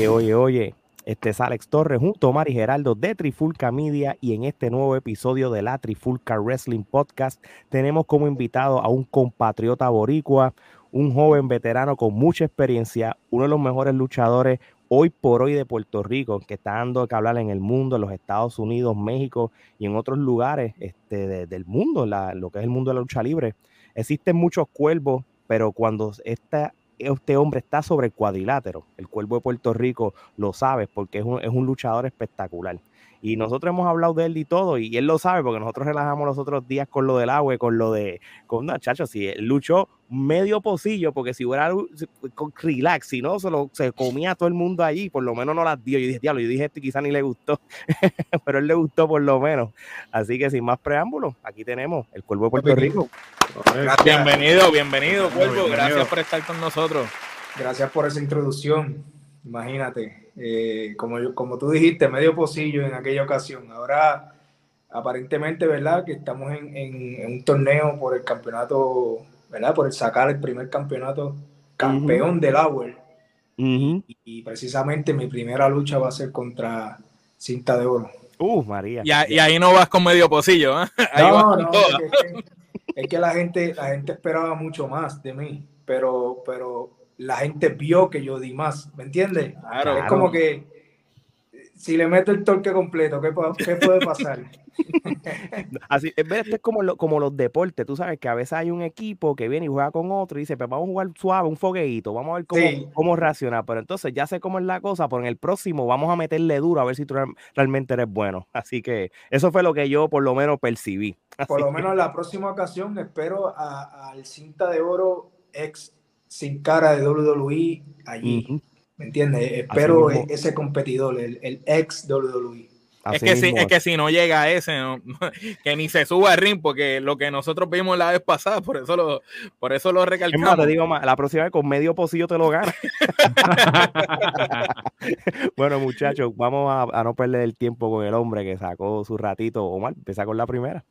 Oye, oye, oye. Este es Alex Torres junto a Mari Geraldo de Trifulca Media y en este nuevo episodio de la Trifulca Wrestling Podcast tenemos como invitado a un compatriota boricua, un joven veterano con mucha experiencia, uno de los mejores luchadores hoy por hoy de Puerto Rico, que está dando que hablar en el mundo, en los Estados Unidos, México y en otros lugares este, del mundo, lo que es el mundo de la lucha libre. Existen muchos cuervos, pero cuando esta este hombre está sobre el cuadrilátero. El cuervo de Puerto Rico lo sabe porque es un, es un luchador espectacular. Y nosotros hemos hablado de él y todo, y él lo sabe porque nosotros relajamos los otros días con lo del agua, con lo de, con muchachos, si él luchó medio pocillo, porque si hubiera con relax, si no, se, lo, se comía todo el mundo allí, por lo menos no las dio. Yo dije, diablo, yo dije, este quizá ni le gustó, pero él le gustó por lo menos. Así que sin más preámbulos, aquí tenemos el Cuervo de Puerto Rico. Bienvenido, bienvenido, Cuervo, gracias por estar con nosotros. Gracias por esa introducción, imagínate. Eh, como, como tú dijiste, medio pocillo en aquella ocasión. Ahora, aparentemente, ¿verdad? Que estamos en, un torneo por el campeonato, ¿verdad? Por el sacar el primer campeonato campeón del Auer. y, precisamente mi primera lucha va a ser contra Cinta de Oro. Uh, María. Y, ahí no vas con medio pocillo, ¿eh? no, no, es que, la gente, la gente esperaba mucho más de mí, pero, pero la gente vio que yo di más, ¿me entiendes? es como que si le meto el torque completo, ¿qué, puede pasar? Así, es, es como, como los deportes, tú sabes que a veces hay un equipo que viene y juega con otro y dice, pues vamos a jugar suave, un fogueito, vamos a ver cómo, cómo reacciona, pero entonces ya sé cómo es la cosa, pero en el próximo vamos a meterle duro a ver si tú realmente eres bueno. Así que eso fue lo que yo por lo menos percibí. por lo menos la próxima ocasión espero al cinta de oro ex sin cara de WWE allí. ¿Me entiendes? Espero ese competidor, el, ex WWE. es que, si, es que si no llega a ese, que ni se suba al ring, porque lo que nosotros vimos la vez pasada, por eso lo, por eso lo recalcamos. te digo más, la próxima vez con medio pocillo te lo gana. bueno, muchachos, vamos a, a, no perder el tiempo con el hombre que sacó su ratito. Omar, empieza con la primera.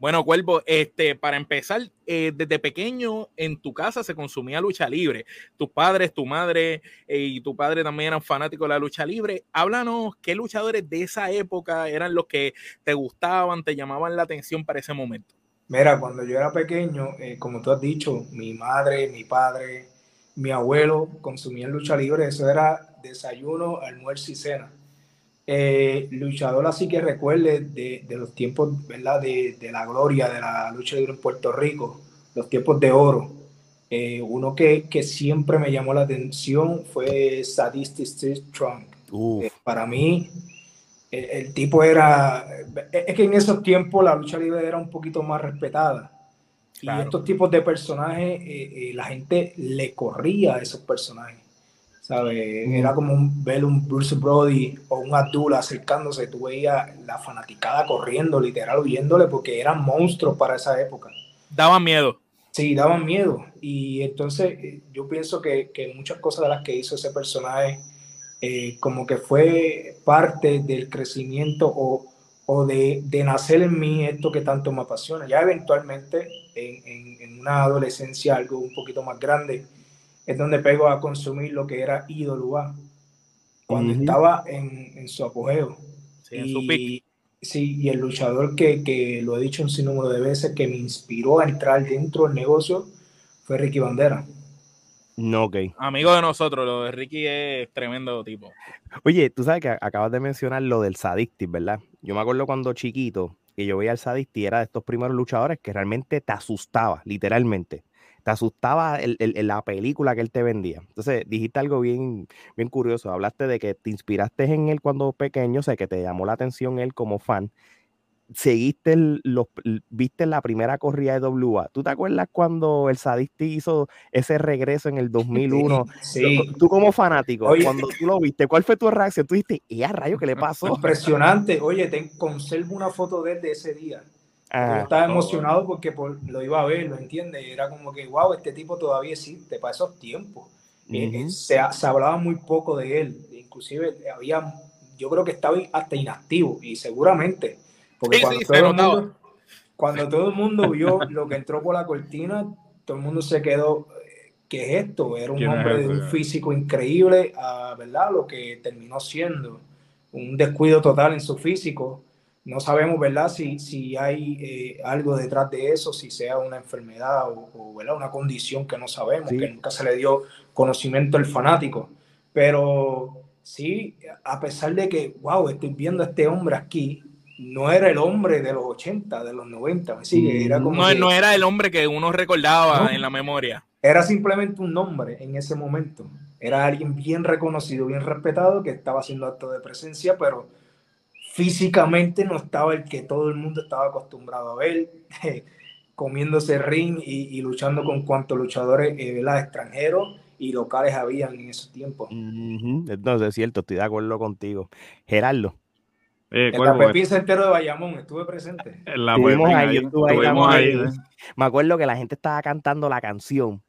Bueno, Cuervo, este, para empezar, eh, desde pequeño en tu casa se consumía lucha libre. Tus padres, tu madre eh, y tu padre también eran fanáticos de la lucha libre. Háblanos qué luchadores de esa época eran los que te gustaban, te llamaban la atención para ese momento. Mira, cuando yo era pequeño, eh, como tú has dicho, mi madre, mi padre, mi abuelo consumían lucha libre. Eso era desayuno, almuerzo y cena eh, luchador así que recuerde de, los tiempos, ¿verdad? De, la gloria de la lucha libre en Puerto Rico, los tiempos de oro. Eh, uno que, siempre me llamó la atención fue Sadistic Strong. Eh, para mí, el, tipo era. Es que en esos tiempos la lucha libre era un poquito más respetada. Y estos tipos de personajes, la gente le corría a esos personajes. Era como un, ver un Bruce Brody o un Abdullah acercándose, tú veías la fanaticada corriendo, literal, huyéndole, porque eran monstruos para esa época. Daban miedo. Sí, daban miedo. Y entonces eh, yo pienso que, que muchas cosas de las que hizo ese personaje, eh, como que fue parte del crecimiento o, o de, de, nacer en mí esto que tanto me apasiona. Ya eventualmente, en, en, en una adolescencia algo un poquito más grande, es donde pego a consumir lo que era IWA, cuando estaba en, su apogeo. Sí, y, en su Sí, y el luchador que, que, lo he dicho un sinnúmero de veces, que me inspiró a entrar dentro del negocio, fue Ricky Bandera. No, ok. Amigo de nosotros, lo de Ricky es tremendo tipo. Oye, tú sabes que acabas de mencionar lo del Sadistic, ¿verdad? Yo me acuerdo cuando chiquito, que yo veía al Sadistic, era de estos primeros luchadores que realmente te asustaba, literalmente te asustaba la película que él te vendía. Entonces, dijiste algo bien, bien curioso. Hablaste de que te inspiraste en él cuando pequeño, o sea, que te llamó la atención él como fan. Seguiste, los, viste la primera corrida de WA. ¿Tú te acuerdas cuando el Sadisti hizo ese regreso en el 2001? Sí. Tú como fanático, cuando tú lo viste, ¿cuál fue tu reacción? Tú dijiste, ¿y a rayo qué le pasó? Impresionante. Oye, te conservo una foto de él de ese día. Ah, estaba emocionado porque lo iba a ver, ¿lo entiendes? Era como que, wow, este tipo todavía existe para esos tiempos. Eh, eh, se, se, hablaba muy poco de él, inclusive había, yo creo que estaba hasta inactivo y seguramente, porque cuando, todo el mundo, cuando todo el mundo vio lo que entró por la cortina, todo el mundo se quedó, ¿qué es esto? Era un hombre de un físico increíble, a, ¿verdad? Lo que terminó siendo un descuido total en su físico. No sabemos, ¿verdad? Si, si hay eh, algo detrás de eso, si sea una enfermedad o, ¿verdad? una condición que no sabemos, que nunca se le dio conocimiento al fanático. Pero sí, a pesar de que, wow, estoy viendo a este hombre aquí, no era el hombre de los 80, de los 90, Era como no, no era el hombre que uno recordaba en la memoria. Era simplemente un nombre en ese momento. Era alguien bien reconocido, bien respetado, que estaba haciendo acto de presencia, pero físicamente no estaba el que todo el mundo estaba acostumbrado a ver, comiéndose ring y, luchando con cuantos luchadores eh, extranjeros y locales habían en ese tiempo. Entonces, es cierto, estoy de acuerdo contigo. Gerardo. Eh, en la Pepín entero de Bayamón, estuve presente. la ahí, ahí, Me acuerdo que la gente estaba cantando la canción.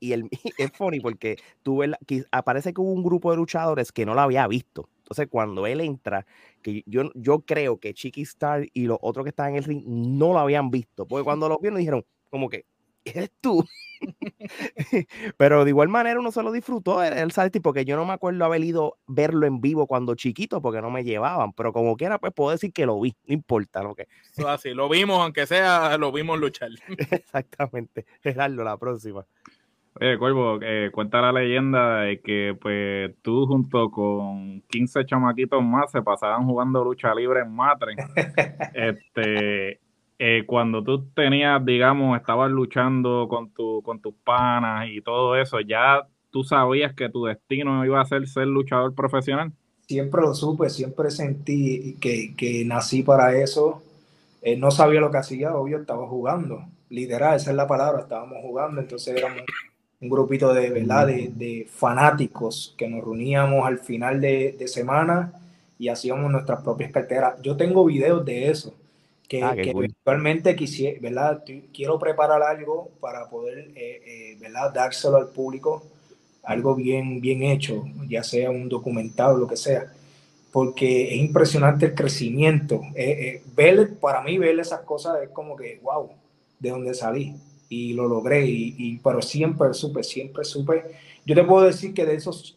y el, es funny porque tuve aparece que hubo un grupo de luchadores que no la había visto. Entonces, cuando él entra, que yo, yo creo que Chiqui Star y los otros que estaban en el ring no lo habían visto. Porque cuando lo vieron dijeron, como que, eres tú. Pero de igual manera uno se lo disfrutó el salto porque yo no me acuerdo haber ido verlo en vivo cuando chiquito porque no me llevaban, pero como quiera pues puedo decir que lo vi, no importa lo que. así, lo vimos, aunque sea, lo vimos luchar. Exactamente, Gerardo, la próxima. Oye, Cuervo, eh, cuenta la leyenda de que pues tú junto con 15 chamaquitos más se pasaban jugando lucha libre en Matre. este, eh, cuando tú tenías, digamos, estabas luchando con, tu, con tus panas y todo eso, ¿ya tú sabías que tu destino iba a ser ser luchador profesional? Siempre lo supe, siempre sentí que, que nací para eso. Eh, no sabía lo que hacía, obvio, estaba jugando. Literal, esa es la palabra, estábamos jugando, entonces éramos un grupito de, ¿verdad? De, de fanáticos que nos reuníamos al final de, de semana y hacíamos nuestras propias carteras. Yo tengo videos de eso que, ah, eventualmente quisiera, ¿verdad? Quiero preparar algo para poder, eh, eh, ¿verdad? Dárselo al público, algo bien, bien hecho, ya sea un documentado, lo que sea, porque es impresionante el crecimiento. Eh, ver, para mí, ver esas cosas es como que, wow, de dónde salí y lo logré, y, pero siempre supe, siempre supe. Yo te puedo decir que de esos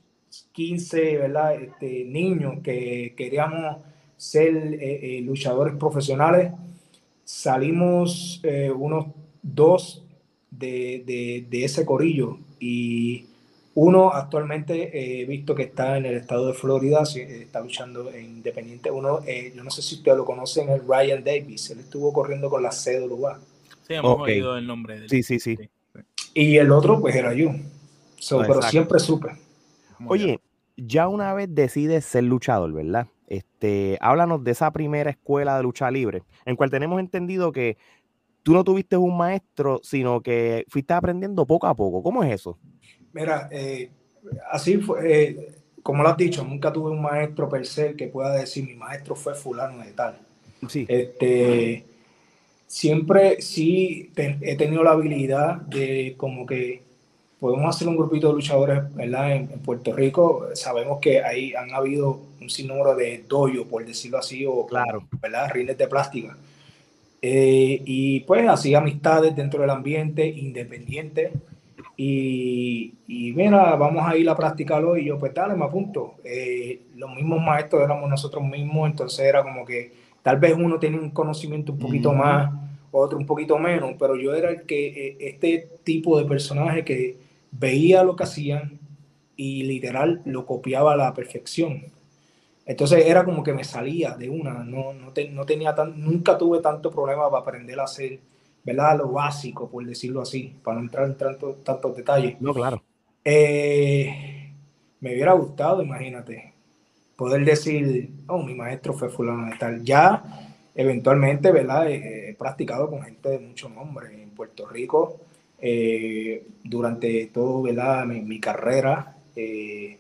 15, ¿verdad? Este, niños que queríamos ser eh, eh, luchadores profesionales. Salimos eh, unos dos de, ese corillo y uno actualmente he visto que está en el estado de Florida, está luchando en Independiente. Uno, yo no sé si ustedes lo conocen, es Ryan Davis. Él estuvo corriendo con la CWA. Sí, hemos oído el nombre de él. Sí, sí, sí, Y el otro, pues era yo. pero siempre supe. Oye, ya una vez decides ser luchador, ¿verdad? Este, háblanos de esa primera escuela de lucha libre, en cual tenemos entendido que tú no tuviste un maestro, sino que fuiste aprendiendo poco a poco. ¿Cómo es eso? Mira, eh, así fue, eh, como lo has dicho, nunca tuve un maestro per se que pueda decir mi maestro fue fulano de tal. Sí. Este, siempre sí he tenido la habilidad de como que podemos hacer un grupito de luchadores, ¿verdad? En, Puerto Rico sabemos que ahí han habido un sinnúmero de doyo, por decirlo así, o, claro. ¿verdad? Rines de plástica. Eh, y pues así amistades dentro del ambiente, independiente. Y, y, mira, vamos a ir a practicarlo y yo pues dale, me apunto. Eh, los mismos maestros éramos nosotros mismos, entonces era como que tal vez uno tenía un conocimiento un poquito más, otro un poquito menos, pero yo era el que, eh, este tipo de personaje que veía lo que hacían y literal lo copiaba a la perfección. Entonces era como que me salía de una, no, no, tenía tan, nunca tuve tanto problema para aprender a hacer, ¿verdad? Lo básico, por decirlo así, para no entrar en tanto, tantos detalles. No, claro. Eh, me hubiera gustado, imagínate, poder decir, oh, mi maestro fue fulano de tal. Ya, eventualmente, ¿verdad? he practicado con gente de mucho nombre en Puerto Rico eh, durante todo Mi, mi carrera. Eh,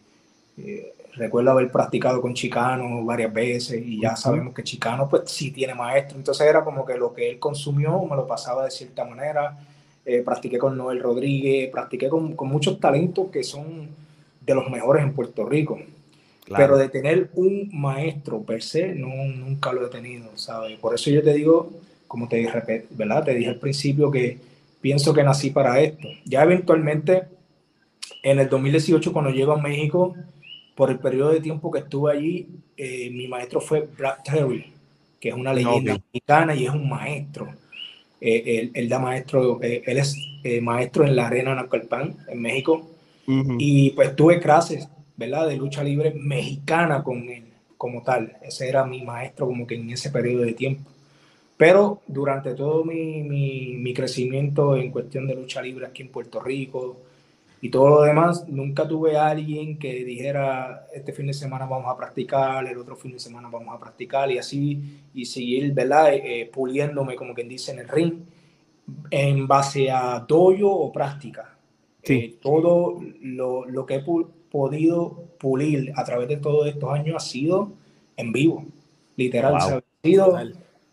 eh, recuerdo haber practicado con Chicano varias veces y ya sabemos que Chicano pues sí tiene maestro, entonces era como que lo que él consumió me lo pasaba de cierta manera. practiqué con Noel Rodríguez, practiqué con, con, muchos talentos que son de los mejores en Puerto Rico. Pero de tener un maestro per se, no, nunca lo he tenido, ¿sabes? Por eso yo te digo, como te, ¿verdad? te dije al principio, que pienso que nací para esto. Ya eventualmente En el 2018, cuando llego a México, por el periodo de tiempo que estuve allí, eh, mi maestro fue Brad Terry, que es una leyenda mexicana y es un maestro. Eh, él, da maestro, eh, él es maestro en la Arena Naucalpan, en México. Y pues tuve clases, ¿verdad? De lucha libre mexicana con él, como tal. Ese era mi maestro como que en ese periodo de tiempo. Pero durante todo mi, mi, mi crecimiento en cuestión de lucha libre aquí en Puerto Rico, y todo lo demás, nunca tuve a alguien que dijera, este fin de semana vamos a practicar, el otro fin de semana vamos a practicar y así, y seguir, ¿verdad? Eh, puliéndome, como quien dice, en el ring, en base a doyo o práctica. Sí. Eh, todo lo, lo, que he podido pulir a través de todos estos años ha sido en vivo, literal. Ha sido,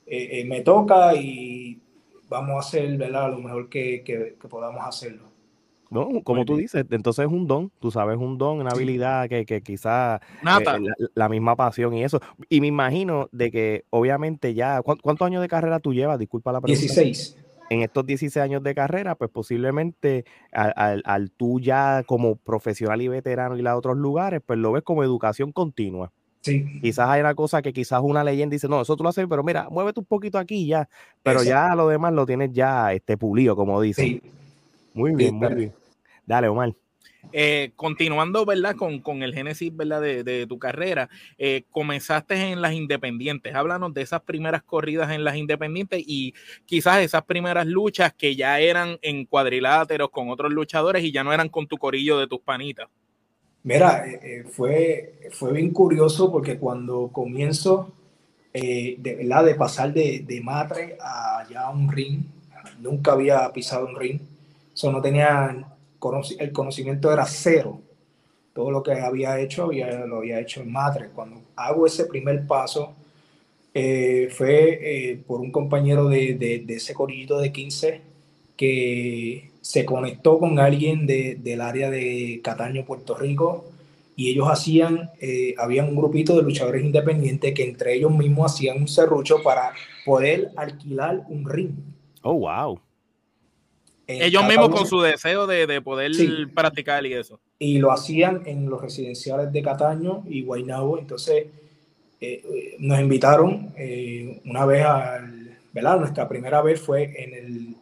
eh, me toca y vamos a hacer, ¿verdad? Lo mejor que, que, que podamos hacerlo. No, como tú dices, entonces es un don, tú sabes, un don, una habilidad que, que quizás eh, la, misma pasión y eso. Y me imagino de que obviamente ya, ¿cuántos años de carrera tú llevas? Disculpa la pregunta. 16. En estos 16 años de carrera, pues posiblemente al, al, tú ya como profesional y veterano y a otros lugares, pues lo ves como educación continua. Sí. Quizás hay una cosa que quizás una leyenda dice, no, eso tú lo haces, pero mira, muévete un poquito aquí ya, pero ya lo demás lo tienes ya este, pulido, como dicen. Sí. Muy bien, muy bien. Dale, Omar. Eh, continuando, ¿verdad? Con, con, el génesis, ¿verdad? De, de tu carrera, eh, comenzaste en las independientes. Háblanos de esas primeras corridas en las independientes y quizás esas primeras luchas que ya eran en cuadriláteros con otros luchadores y ya no eran con tu corillo de tus panitas. Mira, eh, fue, fue bien curioso porque cuando comienzo, de, ¿verdad? De pasar de, de matre a ya un ring, nunca había pisado un ring, eso no tenía el conocimiento era cero. Todo lo que había hecho había, lo había hecho en madre. Cuando hago ese primer paso, eh, fue eh, por un compañero de, de, ese corillito de 15 que se conectó con alguien de, del área de Cataño, Puerto Rico, y ellos hacían, eh, había un grupito de luchadores independientes que entre ellos mismos hacían un serrucho para poder alquilar un ring. Oh, wow. Ellos mismos con su deseo de, poder practicar y eso. Y lo hacían en los residenciales de Cataño y Guaynabo. Entonces eh, nos invitaron eh, una vez al, ¿verdad? Nuestra primera vez fue en el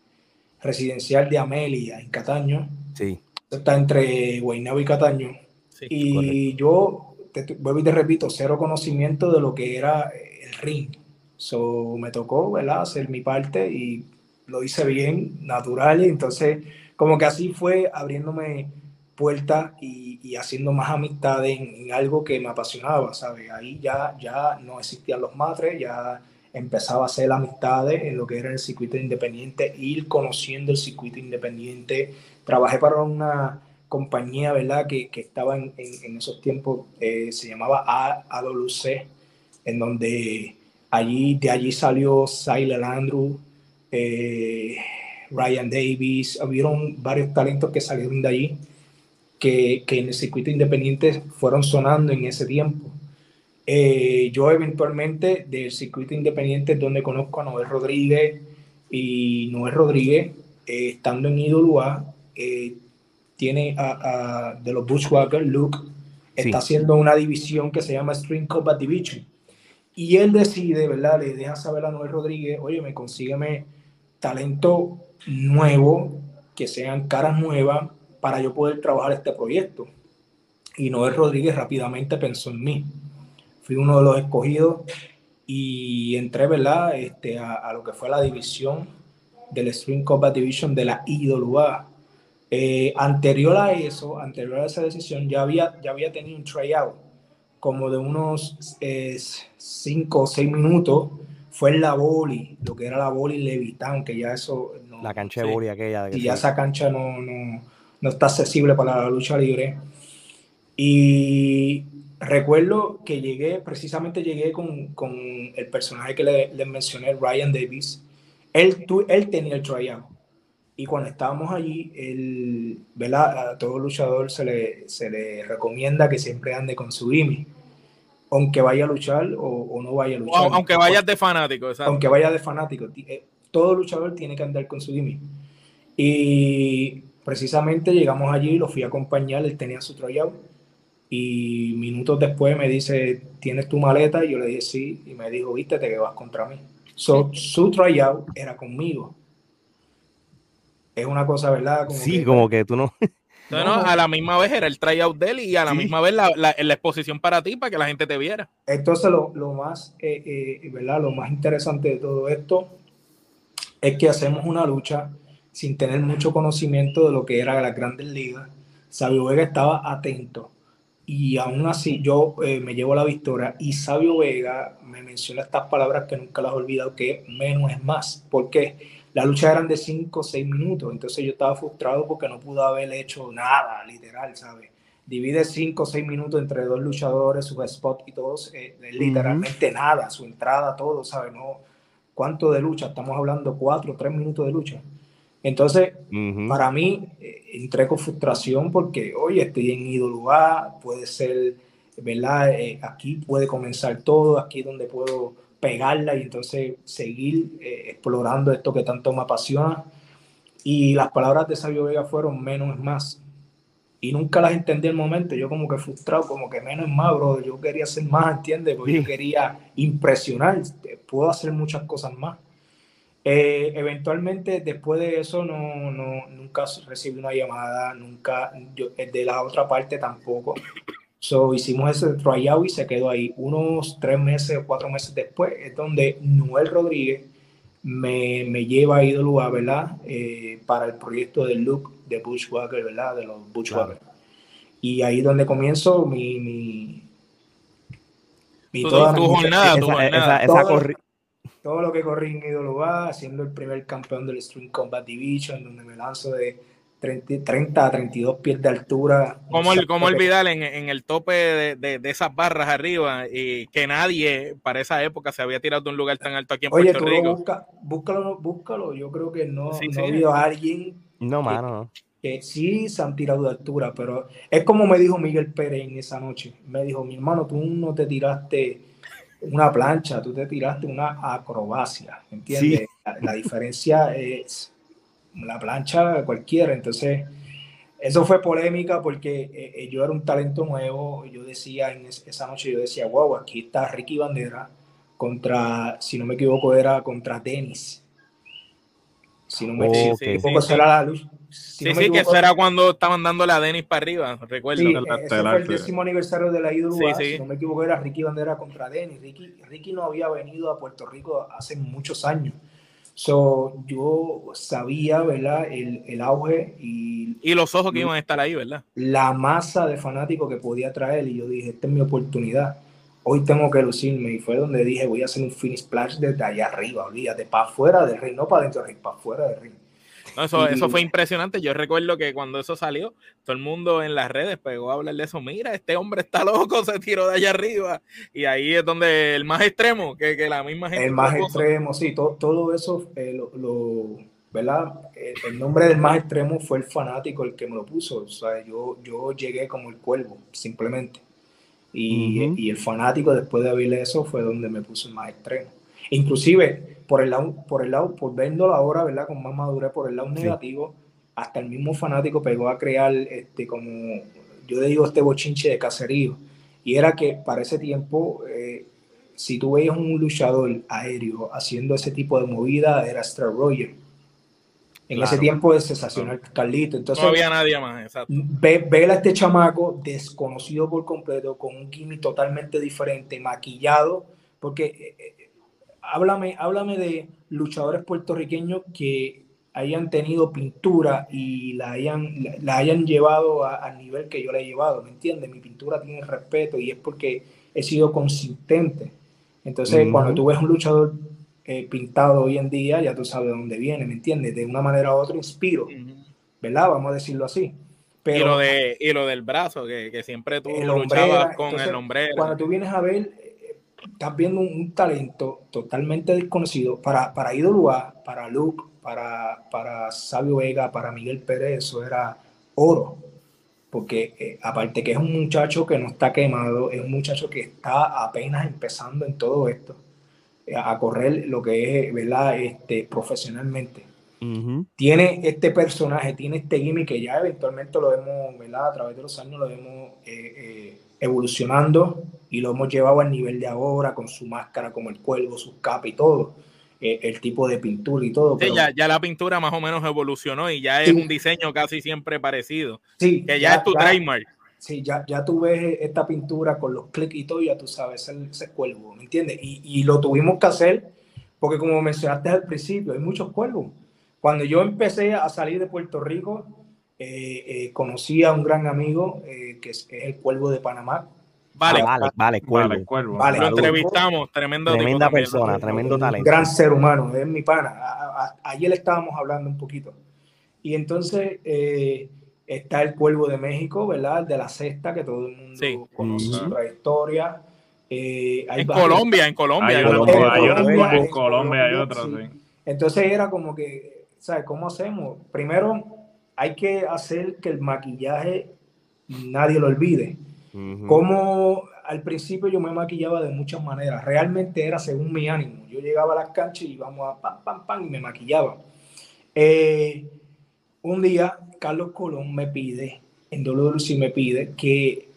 residencial de Amelia, en Cataño. Sí. Está entre Guaynabo y Cataño. y yo, te, vuelvo y te repito, cero conocimiento de lo que era el ring. So, me tocó, ¿verdad? Hacer mi parte y lo hice bien, natural, entonces como que así fue abriéndome puertas y, haciendo más amistad en, algo que me apasionaba, ¿sabes? Ahí ya, ya no existían los matres, ya empezaba a hacer amistades en lo que era el circuito independiente, ir conociendo el circuito independiente. Trabajé para una compañía, ¿verdad? Que, que estaba en, en, esos tiempos, eh, se llamaba AWC, en donde allí, de allí salió Silent Andrew, eh, Ryan Davis, hubieron varios talentos que salieron de allí, que, que, en el circuito independiente fueron sonando en ese tiempo. Eh, yo eventualmente del circuito independiente donde conozco a Noel Rodríguez y Noel Rodríguez, eh, estando en IWA, tiene a, de los Bushwhackers, Luke, está haciendo una división que se llama String Combat Division. Y él decide, ¿verdad? Le deja saber a Noel Rodríguez, oye, me consígueme talento nuevo, que sean caras nuevas para yo poder trabajar este proyecto. Y Noel Rodríguez rápidamente pensó en mí. Fui uno de los escogidos y entré, ¿verdad? Este, a, lo que fue la división del String Combat Division de la IWA. Eh, anterior a eso, anterior a esa decisión, ya había, ya había tenido un tryout como de unos 5 eh, o 6 minutos fue en la boli, lo que era la boli Levitán, que ya eso... No, la cancha de boli aquella. y ya esa cancha no, no, está accesible para la lucha libre. Y recuerdo que llegué, precisamente llegué con, con el personaje que les le mencioné, Ryan Davis. Él, él tenía el tryout. Y cuando estábamos allí, el, ¿verdad? a todo luchador se le, se le recomienda que siempre ande con su gimmick aunque vaya a luchar o, no vaya a luchar. aunque vayas de fanático, Aunque vaya de fanático. Eh, todo luchador tiene que andar con su gimmick. Y precisamente llegamos allí, lo fui a acompañar, él tenía su tryout y minutos después me dice, ¿tienes tu maleta? Y yo le dije sí, y me dijo, vístete que vas contra mí. So, su tryout era conmigo. Es una cosa, ¿verdad? sí, como que tú no... No, no, a la misma vez era el tryout de él y a la misma vez la, la, exposición para ti, para que la gente te viera. Entonces, lo, lo más, eh, eh, ¿verdad? Lo más interesante de todo esto es que hacemos una lucha sin tener mucho conocimiento de lo que era la grandes ligas. Sabio Vega estaba atento y aún así yo eh, me llevo la victoria y Sabio Vega me menciona estas palabras que nunca las he olvidado, que menos es más. ¿Por qué? La lucha eran de 5 o 6 minutos, entonces yo estaba frustrado porque no pude haber hecho nada, literal, ¿sabes? Divide 5 o 6 minutos entre dos luchadores, su spot y todos, eh, literalmente nada, su entrada, todo, ¿sabes? No, ¿Cuánto de lucha? Estamos hablando 4 o 3 minutos de lucha. Entonces, para mí, eh, entré con frustración porque, oye, estoy en ídolo A, puede ser, ¿verdad? Eh, aquí puede comenzar todo, aquí donde puedo pegarla y entonces seguir eh, explorando esto que tanto me apasiona. Y las palabras de Sabio Vega fueron menos es más. Y nunca las entendí el momento. Yo como que frustrado, como que menos es más, bro. Yo quería hacer más, ¿entiendes? Porque yo quería impresionar. Puedo hacer muchas cosas más. Eh, eventualmente, después de eso, no, no, nunca recibí una llamada, nunca, yo, de la otra parte tampoco. So, hicimos ese tryout y se quedó ahí. Unos tres meses o cuatro meses después es donde Noel Rodríguez me, me lleva a Idolua, ¿verdad? Eh, para el proyecto de look de Bushwhacker, ¿verdad? De los Bushwhacker. Y ahí es donde comienzo mi... mi, mi toda tu, jornada, tu jornada. Esa, todo, todo, lo que corrí en Idolua, siendo el primer campeón del Stream Combat Division, donde me lanzo de 30, a 32 pies de altura. Como, el, como olvidar en, en, el tope de, de, de, esas barras arriba y que nadie para esa época se había tirado de un lugar tan alto aquí en Oye, Puerto Rico. Busca, búscalo, búscalo. Yo creo que no, no ha habido alguien no, que, mano. que sí se han tirado de altura, pero es como me dijo Miguel Pérez en esa noche. Me dijo, mi hermano, tú no te tiraste una plancha, tú te tiraste una acrobacia, ¿entiendes? La, la diferencia es la plancha cualquiera. Entonces, eso fue polémica porque eh, eh, yo era un talento nuevo. Yo decía en esa noche, yo decía, wow, aquí está Ricky Bandera contra, si no me equivoco, era contra Dennis. Si no me equivoco, será la luz. sí, sí, que eso era cuando estaban dándole a Dennis para arriba, recuerdo. Sí, ese fue el décimo aniversario de la IWA, si no me equivoco era Ricky Bandera contra Dennis. Ricky, Ricky no había venido a Puerto Rico hace muchos años. So, yo sabía, ¿verdad? El, el auge y... Y los ojos que iban a estar ahí, ¿verdad? La masa de fanáticos que podía traer y yo dije, esta es mi oportunidad. Hoy tengo que lucirme y fue donde dije, voy a hacer un finish splash desde allá arriba, olvídate, para afuera del ring, no para dentro del ring, para afuera del ring eso, eso fue impresionante. Yo recuerdo que cuando eso salió, todo el mundo en las redes pegó a hablar de eso. Mira, este hombre está loco, se tiró de allá arriba. Y ahí es donde el más extremo, que, que la misma gente. El más extremo, sí, todo, todo eso, eh, lo, ¿verdad? El, nombre del más extremo fue el fanático el que me lo puso. O sea, yo, yo llegué como el cuervo, simplemente. Y, y el fanático, después de oírle eso, fue donde me puso el más extremo. Inclusive, por el lado, por el lado, por verlo ahora, ¿verdad? Con más madurez, por el lado negativo, hasta el mismo fanático pegó a crear, este, como yo digo, este bochinche de caserío. Y era que para ese tiempo, eh, si tú veías un luchador aéreo haciendo ese tipo de movida, era Star Roger. En ese tiempo es sensacional Carlito. Entonces, no había nadie más, exacto. Ve, a este chamaco desconocido por completo, con un gimmick totalmente diferente, maquillado, porque eh, háblame, háblame de luchadores puertorriqueños que hayan tenido pintura y la hayan, la, hayan llevado al nivel que yo la he llevado, ¿me entiendes? Mi pintura tiene respeto y es porque he sido consistente. Entonces, cuando tú ves un luchador eh, pintado hoy en día, ya tú sabes de dónde viene, ¿me entiendes? De una manera u otra inspiro, ¿verdad? Vamos a decirlo así. Pero, y, lo de, y lo del brazo, que, que siempre tú luchabas con el hombre. Cuando tú vienes a ver, estás viendo un, talento totalmente desconocido para, para Idolua, para Luke, para, para Sabio Vega, para Miguel Pérez, eso era oro. Porque eh, aparte que es un muchacho que no está quemado, es un muchacho que está apenas empezando en todo esto, eh, a correr lo que es, ¿verdad? Este, profesionalmente. tiene este personaje, tiene este gimmick que ya eventualmente lo hemos, ¿verdad? A través de los años lo eh, eh, evolucionando y lo hemos llevado al nivel de ahora con su máscara como el cuervo, sus capas y todo. Eh, el tipo de pintura y todo. Sí, ya, la pintura más o menos evolucionó y ya es un diseño casi siempre parecido. Sí, que ya, es tu trademark. Sí, ya, ya tú ves esta pintura con los clics y todo, ya tú sabes ese, cuervo, ¿me entiendes? Y, y, lo tuvimos que hacer porque como mencionaste al principio, hay muchos cuervos. Cuando yo empecé a salir de Puerto Rico, eh, eh, conocí a un gran amigo que es, el cuervo de Panamá, Vale, vale, vale, cuervo. Vale, Lo entrevistamos, tremendo Tremenda persona, tremendo talento. Gran ser humano, es mi pana. ayer estábamos hablando un poquito. Y entonces eh, está el cuervo de México, ¿verdad? De la cesta, que todo el mundo conoce su trayectoria. Eh, en, Colombia, en Colombia, hay en Colombia, hay otro, sí. Entonces era como que, ¿sabes? ¿Cómo hacemos? Primero, hay que hacer que el maquillaje nadie lo olvide. Como al principio yo me maquillaba de muchas maneras, realmente era según mi ánimo. Yo llegaba a las canchas y íbamos a pam, pam, pam y me maquillaba. Eh, un día Carlos Colón me pide, en Dolor si me pide que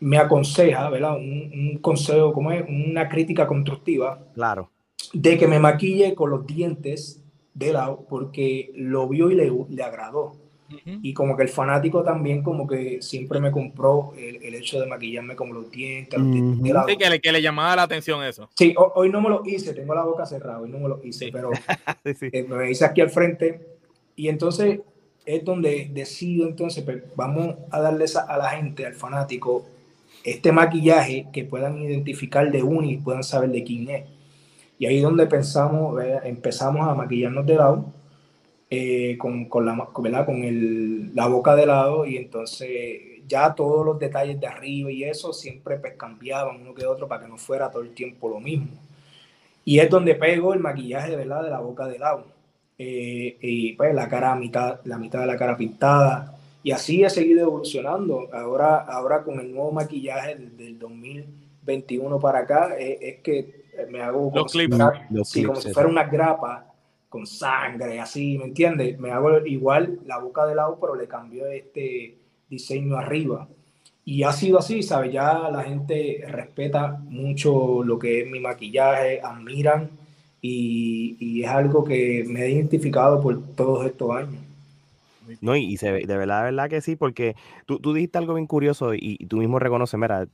me aconseja, ¿verdad? Un, consejo, como es? Una crítica constructiva. Claro. De que me maquille con los dientes de lado porque lo vio y le, le agradó. Y como que el fanático también como que siempre me compró el, hecho de maquillarme como los dientes. sí, que le, que le, llamaba la atención eso. Sí, hoy, no me lo hice, tengo la boca cerrada, hoy no me lo hice, pero eh, me hice aquí al frente. Y entonces es donde decido entonces, pues, vamos a darle a la gente, al fanático, este maquillaje que puedan identificar de uno y puedan saber de quién es. Y ahí es donde pensamos, empezamos a maquillarnos de lado eh, con, con, la, con el, la boca de lado y entonces ya todos los detalles de arriba y eso siempre pues cambiaban uno que otro para que no fuera todo el tiempo lo mismo. Y es donde pego el maquillaje ¿verdad? de la boca de lado. Eh, y pues la cara, mitad, la mitad de la cara pintada. Y así he seguido evolucionando. Ahora, ahora con el nuevo maquillaje del, 2021 para acá, eh, es que me hago los clips, como si fuera una grapa con sangre, así, ¿me entiendes? Me hago igual la boca de lado, pero le cambio este diseño arriba. Y ha sido así, ¿sabes? Ya la gente respeta mucho lo que es mi maquillaje, admiran y, es algo que me he identificado por todos estos años. No, y, se, de verdad, de verdad que sí, porque tú, tú dijiste algo bien curioso y, y tú mismo reconoces, mira,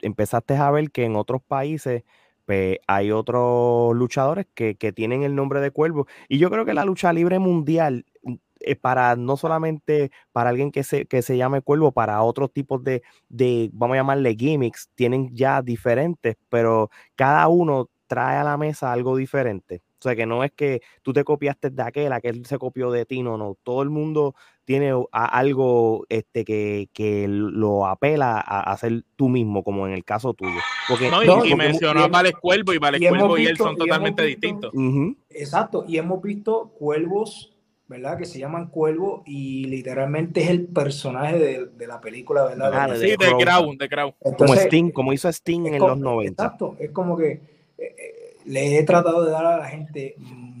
empezaste a ver que en otros países pues, hay otros luchadores que, tienen el nombre de Cuervo. Y yo creo que la lucha libre mundial mm, para no solamente para alguien que se, que se llame Cuervo, para otros tipos de, de, vamos a llamarle gimmicks, tienen ya diferentes, pero cada uno trae a la mesa algo diferente. O sea, que no es que tú te copiaste de aquel, aquel se copió de ti, no, no. Todo el mundo tiene algo este, que, que lo apela a, hacer tú mismo, como en el caso tuyo. Porque, no, y, mencionó a Vale Cuervo y Vale Cuervo y él son totalmente distintos. Exacto, y hemos visto cuervos, ¿verdad? Que se llaman cuervos y literalmente es el personaje de, la película, ¿verdad? Ah, sí, de Crown, de Crown. como Sting, como hizo Sting en los 90. Exacto, es como que... Eh, eh, le he tratado de dar a la gente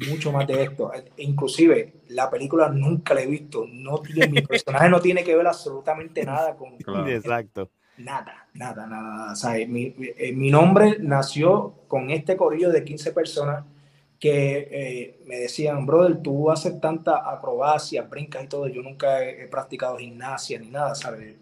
mucho más de esto. Inclusive, la película nunca la he visto. No tiene, mi personaje no tiene que ver absolutamente nada con... Exacto. Nada, nada, nada. mi, eh, mi, nombre nació con este corrillo de 15 personas que eh, me decían, brother, tú haces tanta acrobacia, brincas y todo. Yo nunca he, practicado gimnasia ni nada, ¿sabes?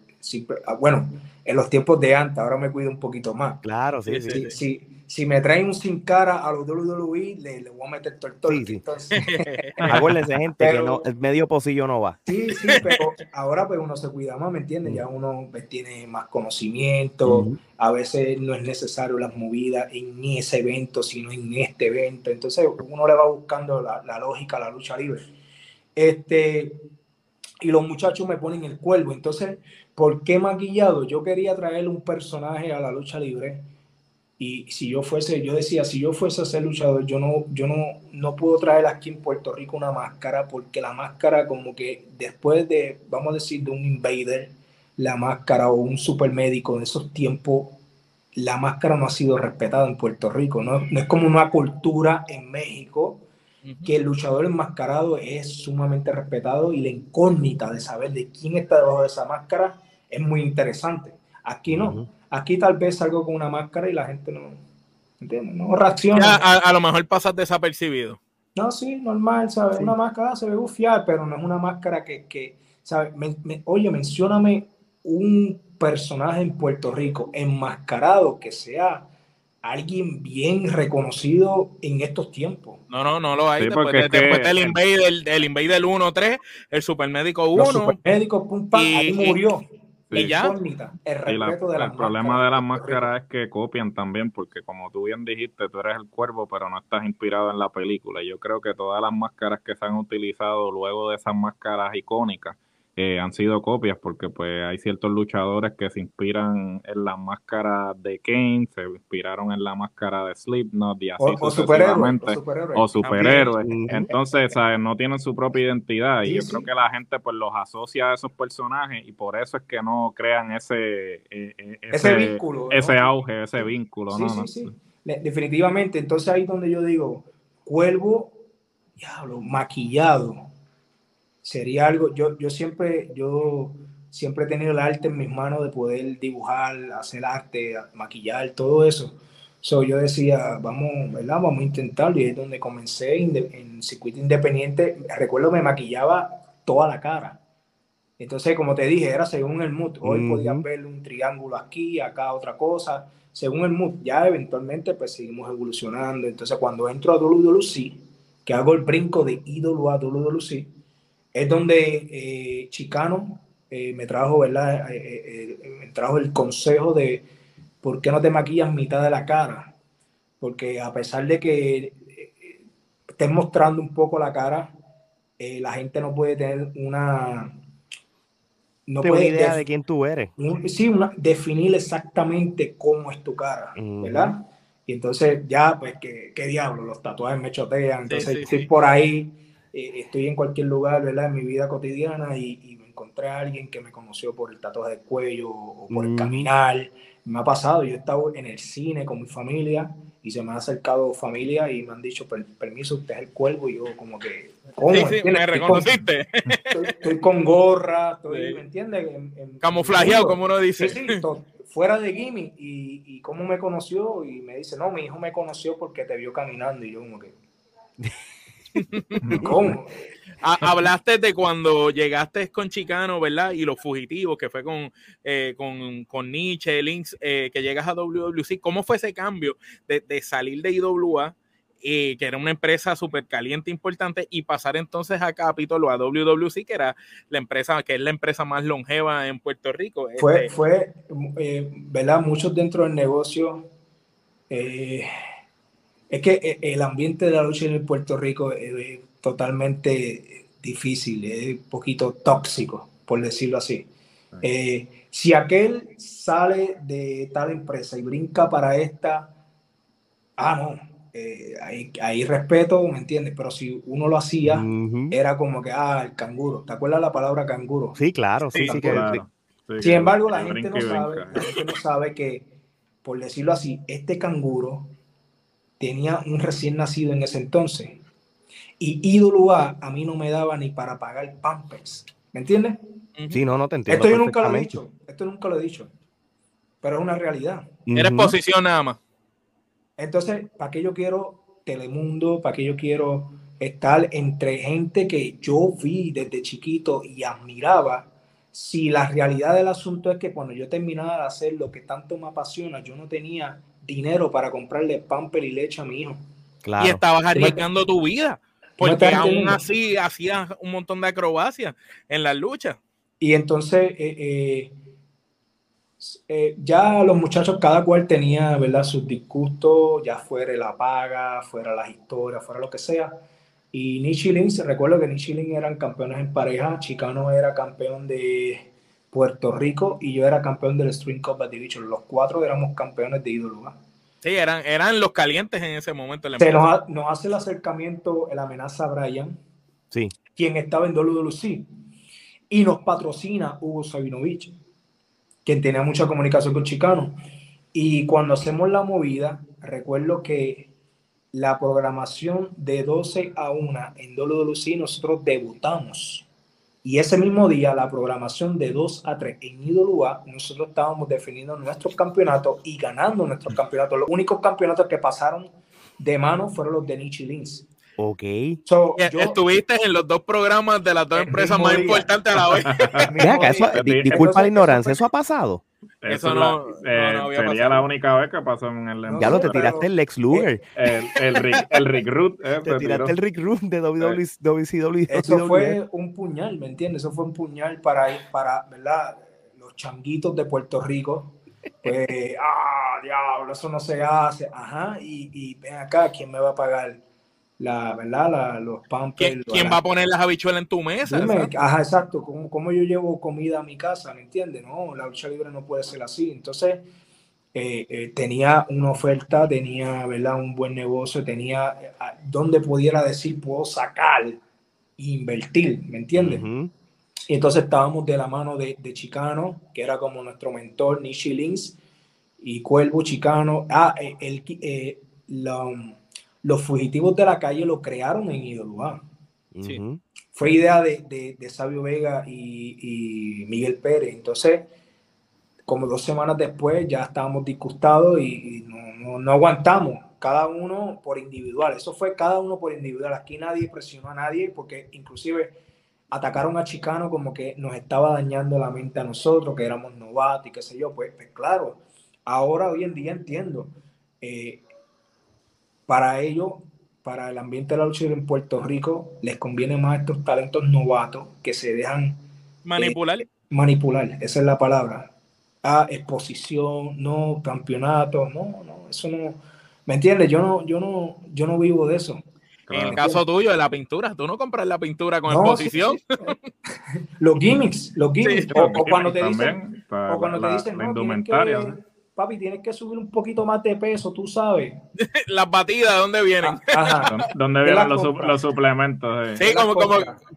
Ah, bueno, en los tiempos de antes, ahora me cuido un poquito más. Claro, sí, sí. sí, sí si me traen un sin cara a los WWE, le, le voy a meter todo el sí, Entonces, Acuérdense, gente, que no, el medio pocillo no va. Sí, sí, pero ahora pues uno se cuida más, ¿me entiendes? Ya uno pues, tiene más conocimiento, a veces no es necesario las movidas en ese evento, sino en este evento. Entonces uno le va buscando la, la lógica a la lucha libre. Este, y los muchachos me ponen el cuervo. Entonces, ¿por qué maquillado? Yo quería traer un personaje a la lucha libre y si yo fuese, yo decía, si yo fuese a ser luchador, yo no, yo no, no puedo traer aquí en Puerto Rico una máscara, porque la máscara como que después de, vamos a decir, de un invader, la máscara o un supermédico de esos tiempos, la máscara no ha sido respetada en Puerto Rico. No, no es como una cultura en México que el luchador enmascarado es sumamente respetado y la incógnita de saber de quién está debajo de esa máscara es muy interesante. Aquí no. Aquí tal vez salgo con una máscara y la gente no, no reacciona. a, lo mejor pasas desapercibido. No, sí, normal, ¿sabes? Una máscara se ve bufiar, pero no es una máscara que, que ¿sabes? oye, mencióname un personaje en Puerto Rico enmascarado que sea alguien bien reconocido en estos tiempos. No, no, no lo hay. después, del Invader, el Invader 1-3, el Supermédico 1. El Supermédico, pum, pam, ahí murió. Y ya. El, el problema de las máscaras es que copian también, porque como tú bien dijiste, tú eres el cuervo, pero no estás inspirado en la película. Yo creo que todas las máscaras que se han utilizado luego de esas máscaras icónicas eh, han sido copias porque pues hay ciertos luchadores que se inspiran en la máscara de Kane, se inspiraron en la máscara de Slipknot y así o, sucesivamente. O superhéroes. Entonces, no tienen su propia identidad y yo creo que la gente pues los asocia a esos personajes y por eso es que no crean ese, eh, eh, ese, vínculo. Ese auge, ese vínculo. ¿no? Definitivamente. Entonces ahí donde yo digo, cuervo, diablo, maquillado sería algo, yo, yo siempre, yo siempre he tenido el arte en mis manos de poder dibujar, hacer arte, maquillar, todo eso. So, yo decía, vamos, ¿verdad? Vamos a intentarlo. Y es donde comencé en, circuito independiente. Recuerdo me maquillaba toda la cara. Entonces, como te dije, era según el mood. Hoy podía ver un triángulo aquí, acá otra cosa. Según el mood, ya eventualmente pues seguimos evolucionando. Entonces, cuando entro a WWE, que hago el brinco de ídolo a WWE, es donde eh, Chicano eh, me trajo, ¿verdad? Eh, me trajo el consejo de por qué no te maquillas mitad de la cara. Porque a pesar de que estés mostrando un poco la cara, la gente no puede tener una... No puede idea de quién tú eres. sí, una, definir exactamente cómo es tu cara, ¿verdad? Y entonces ya, pues, ¿qué, qué diablo? Los tatuajes me chotean. Entonces estoy por ahí eh, estoy en cualquier lugar, ¿verdad? En mi vida cotidiana y, me encontré a alguien que me conoció por el tatuaje del cuello o por el caminar. Me ha pasado, yo he estado en el cine con mi familia y se me ha acercado familia y me han dicho, permiso, usted es el cuervo y yo como que... ¿cómo? Sí, sí, me reconociste. estoy, con gorra, estoy, ¿me entiendes? Camuflajeado, como uno dice. Sí, sí, fuera de gimmick y, y cómo me conoció y me dice, no, mi hijo me conoció porque te vio caminando y yo como que... ¿Cómo? Hablaste de cuando llegaste con Chicano, ¿verdad? Y los fugitivos, que fue con, eh, con, con, Nietzsche, Links, eh, que llegas a WWC. ¿Cómo fue ese cambio de, de salir de IWA, eh, que era una empresa súper caliente, importante, y pasar entonces a Capitol a WWC, que era la empresa, que es la empresa más longeva en Puerto Rico? Fue, este fue ¿verdad? Muchos dentro del negocio es que eh, el ambiente de la lucha en Puerto Rico es totalmente difícil, es un poquito tóxico, por decirlo así. Eh, si aquel sale de tal empresa y brinca para esta, ah, no, eh, ahí, respeto, ¿me entiendes? Pero si uno lo hacía, era como que, ah, el canguro. ¿Te acuerdas la palabra canguro? Sí, claro, sí, sí. Sin embargo, la gente, no sabe, la gente no sabe que, por decirlo así, este canguro tenía un recién nacido en ese entonces. Y ídolo A a mí no me daba ni para pagar Pampers. ¿Me entiendes? Sí, no, no te entiendo. Esto yo nunca lo he dicho. Esto nunca lo he dicho. Pero es una realidad. Eres posición nada más. Entonces, ¿para qué yo quiero Telemundo? ¿Para qué yo quiero estar entre gente que yo vi desde chiquito y admiraba? Si la realidad del asunto es que cuando yo terminaba de hacer lo que tanto me apasiona, yo no tenía dinero para comprarle pamper y leche a mi hijo. Y estabas arriesgando tu vida, porque aún así hacías un montón de acrobacias en las luchas. Y entonces, eh, eh, eh, ya los muchachos, cada cual tenía, ¿verdad? Sus disgustos, ya fuera la paga, fuera las historias, fuera lo que sea. Y Nichilin, se recuerdo que Nichilin eran campeones en pareja, Chicano era campeón de Puerto Rico y yo era campeón del String Cup Division. Los cuatro éramos campeones de ídolo. Sí, eran, eran los calientes en ese momento. Se nos, nos, hace el acercamiento, el amenaza Brian, sí. quien estaba en WWE, y nos patrocina Hugo Sabinovich, quien tenía mucha comunicación con Chicano. Y cuando hacemos la movida, recuerdo que la programación de 12 a 1 en WWE nosotros debutamos. Y ese mismo día, la programación de 2 a 3 en IWA, nosotros estábamos definiendo nuestros campeonatos y ganando nuestros campeonatos. Los únicos campeonatos que pasaron de mano fueron los de Nichi Lins. Ok. So, yo- Estuviste en los dos programas de las dos empresas más día. importantes a la vez. acá, eso- disculpa Entonces, la ignorancia, ¿eso ha pasado? Eso es no- la- no, eh, no había sería pasado. la única vez que pasó en el No, Ya lo te tiraste el Lex Luger, el, el, Rick, el Rick Root eh, te se tiraste tiró. el Rick Room de WWE, WCW. Eso fue un puñal, ¿me entiendes? Eso fue un puñal para, para ¿verdad? Los changuitos de Puerto Rico. Pues, ah, diablo, eso no se hace. Ajá, y, y ven acá, ¿quién me va a pagar? La, ¿verdad? La, los pampers. ¿Quién, quién va a poner las habichuelas en tu mesa? Dime, Exacto. ajá, exacto. ¿Cómo, cómo yo llevo comida a mi casa? ¿Me entiendes? No, la lucha libre no puede ser así. Entonces, eh, eh, tenía una oferta, tenía, ¿verdad? Un buen negocio, tenía eh, donde pudiera decir, puedo sacar e invertir, ¿me entiendes? Ujú. Y entonces estábamos de la mano de, de Chicano, que era como nuestro mentor, Nishi Lins, y Cuervo Chicano. Ah, eh, el, eh, la- los fugitivos de la calle lo crearon en Sí. Ujú. fue idea de, de, de Sabio Vega y, y Miguel Pérez. Entonces, como dos semanas después ya estábamos disgustados y, y no, no- no aguantamos, cada uno por individual. Eso fue cada uno por individual. Aquí nadie presionó a nadie porque inclusive atacaron a Chicano como que nos estaba dañando la mente a nosotros, que éramos novatos y qué sé yo. Pues, pues claro, ahora hoy en día entiendo. eh, para ellos para el ambiente de la lucha en Puerto Rico, les conviene más estos talentos novatos que se dejan Manipular. manipular, esa es la palabra. Ah, exposición, no, campeonato, no, no, eso no. ¿Me entiendes? Yo no, yo no, yo no vivo de eso. En el caso tuyo, de la pintura, tú no compras la pintura con No, exposición. sí, sí. Los gimmicks, los gimmicks. Sí, o, o cuando te dicen, o cuando la, te dicen, la no, tienes indumentaria. que, papi, tienes que subir un poquito más de peso, tú sabes. Las batidas, ¿de dónde vienen? Ah, Ajá. ¿Dónde- ¿Dónde Te vienen los, su- compras. los suplementos? eh? Sí, como, como,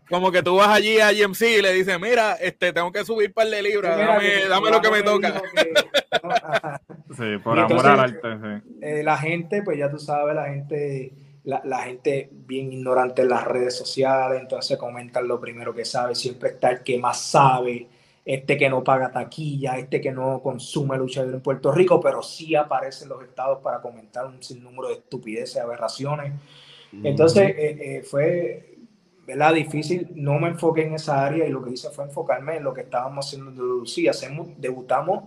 como que tú vas allí a GMC y le dices, mira, este, tengo que subir un par de libras, Mira dame, que dame lo que me toca. que-. Sí, por Y amor entonces- al arte. sí. eh, la gente, pues ya tú sabes, la gente, la, la gente bien ignorante en las redes sociales, entonces comentan lo primero que sabe, siempre está el que más sabe, este que no paga taquilla, este que no consume lucha libre en Puerto Rico, pero sí aparece en los estados para comentar un sinnúmero de estupideces, aberraciones. Entonces eh, eh, fue, ¿verdad? Difícil, no me enfoqué en esa área y lo que hice fue enfocarme en lo que estábamos haciendo en Lucía. Hacemos, debutamos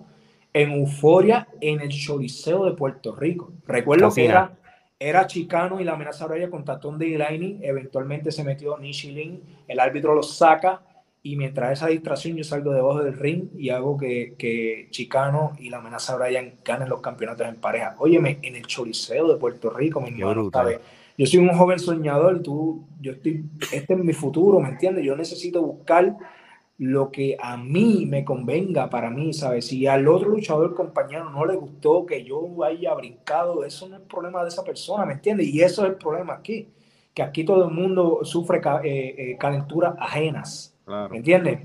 en Euforia en el Choliseo de Puerto Rico. Recuerdo que era, era Chicano y la amenaza horariia contra Tom Delaney. Eventualmente se metió Nishilin, el árbitro lo saca y mientras esa distracción yo salgo debajo del ring y hago que, que Chicano y la amenaza Brian ganen los campeonatos en pareja. Óyeme, en el Choliseo de Puerto Rico, mi hermano. Yo soy un joven soñador, tú, yo estoy, este es mi futuro, ¿me entiendes? Yo necesito buscar lo que a mí me convenga para mí, ¿sabes? Si al otro luchador compañero no le gustó que yo haya brincado, eso no es problema de esa persona, ¿me entiendes? Y eso es el problema aquí, que aquí todo el mundo sufre eh, eh, calenturas ajenas, Claro. ¿me entiendes?